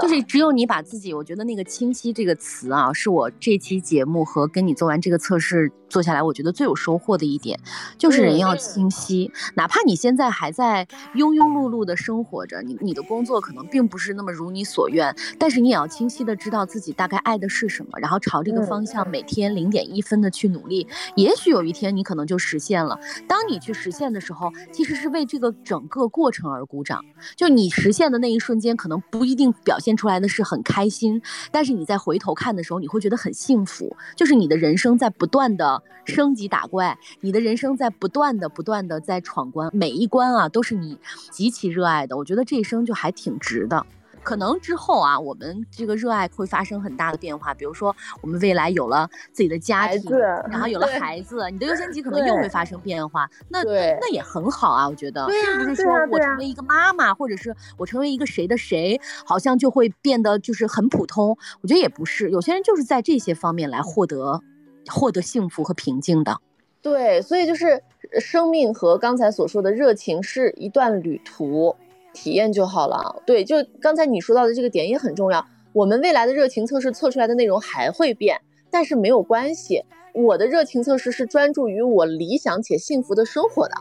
Speaker 2: 就是只有你把自己，我觉得那个清晰这个词啊，是我这期节目和跟你做完这个测试做下来，我觉得最有收获的一点，就是人要清晰。哪怕你现在还在庸庸碌碌的生活着，你你的工作可能并不是那么如你所愿，但是你也要清晰的知道自己大概爱的是什么，然后朝这个方向每天零点一分的去努力。也许有一天你可能就实现了。当你去实现的时候，其实是为这个整个过程而鼓掌。就你实现的那一瞬间，可能不一定表。表现出来的是很开心，但是你在回头看的时候，你会觉得很幸福。就是你的人生在不断的升级打怪，你的人生在不断的不断的在闯关，每一关啊都是你极其热爱的。我觉得这一生就还挺值的。可能之后啊，我们这个热爱会发生很大的变化。比如说，我们未来有了自己的家庭，然后有了孩子，你的优先级可能又会发生变化。那那也很好啊，我觉得，并不是说我成为一个妈妈，或者是我成为一个谁的谁，好像就会变得就是很普通。我觉得也不是，有些人就是在这些方面来获得获得幸福和平静的。
Speaker 1: 对，所以就是生命和刚才所说的热情是一段旅途。体验就好了。对，就刚才你说到的这个点也很重要。我们未来的热情测试测出来的内容还会变，但是没有关系。我的热情测试是专注于我理想且幸福的生活的。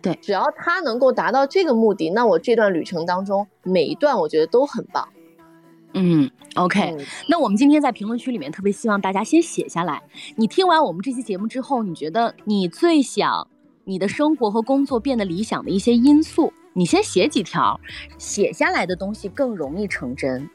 Speaker 2: 对，
Speaker 1: 只要它能够达到这个目的，那我这段旅程当中每一段我觉得都很棒。
Speaker 2: 嗯，OK，那我们今天在评论区里面特别希望大家先写下来，你听完我们这期节目之后，你觉得你最想你的生活和工作变得理想的一些因素，你先写几条，写下来的东西更容易成真。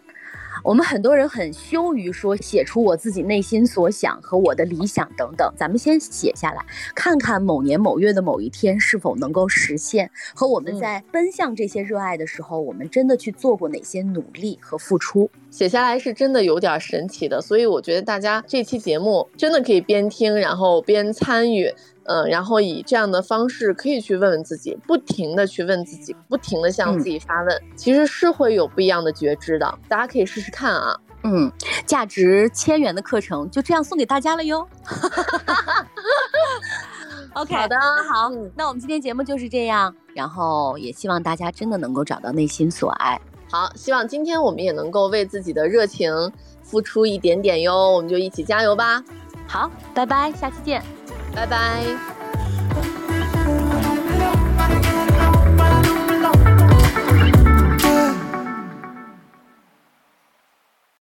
Speaker 2: 我们很多人很羞于说写出我自己内心所想和我的理想等等，咱们先写下来，看看某年某月的某一天是否能够实现，和我们在奔向这些热爱的时候，我们真的去做过哪些努力和付出。
Speaker 1: 写下来是真的有点神奇的，所以我觉得大家这期节目真的可以边听，然后边参与。嗯，然后以这样的方式可以去问问自己，不停的去问自己，不停的向自己发问，其实是会有不一样的觉知的。大家可以试试看啊。
Speaker 2: 嗯，价值千元的课程就这样送给大家了哟。OK，
Speaker 1: 好的，
Speaker 2: 好，那我们今天节目就是这样，然后也希望大家真的能够找到内心所爱。
Speaker 1: 好，希望今天我们也能够为自己的热情付出一点点哟，我们就一起加油吧。
Speaker 2: 好，拜拜，下期见。
Speaker 1: 拜拜。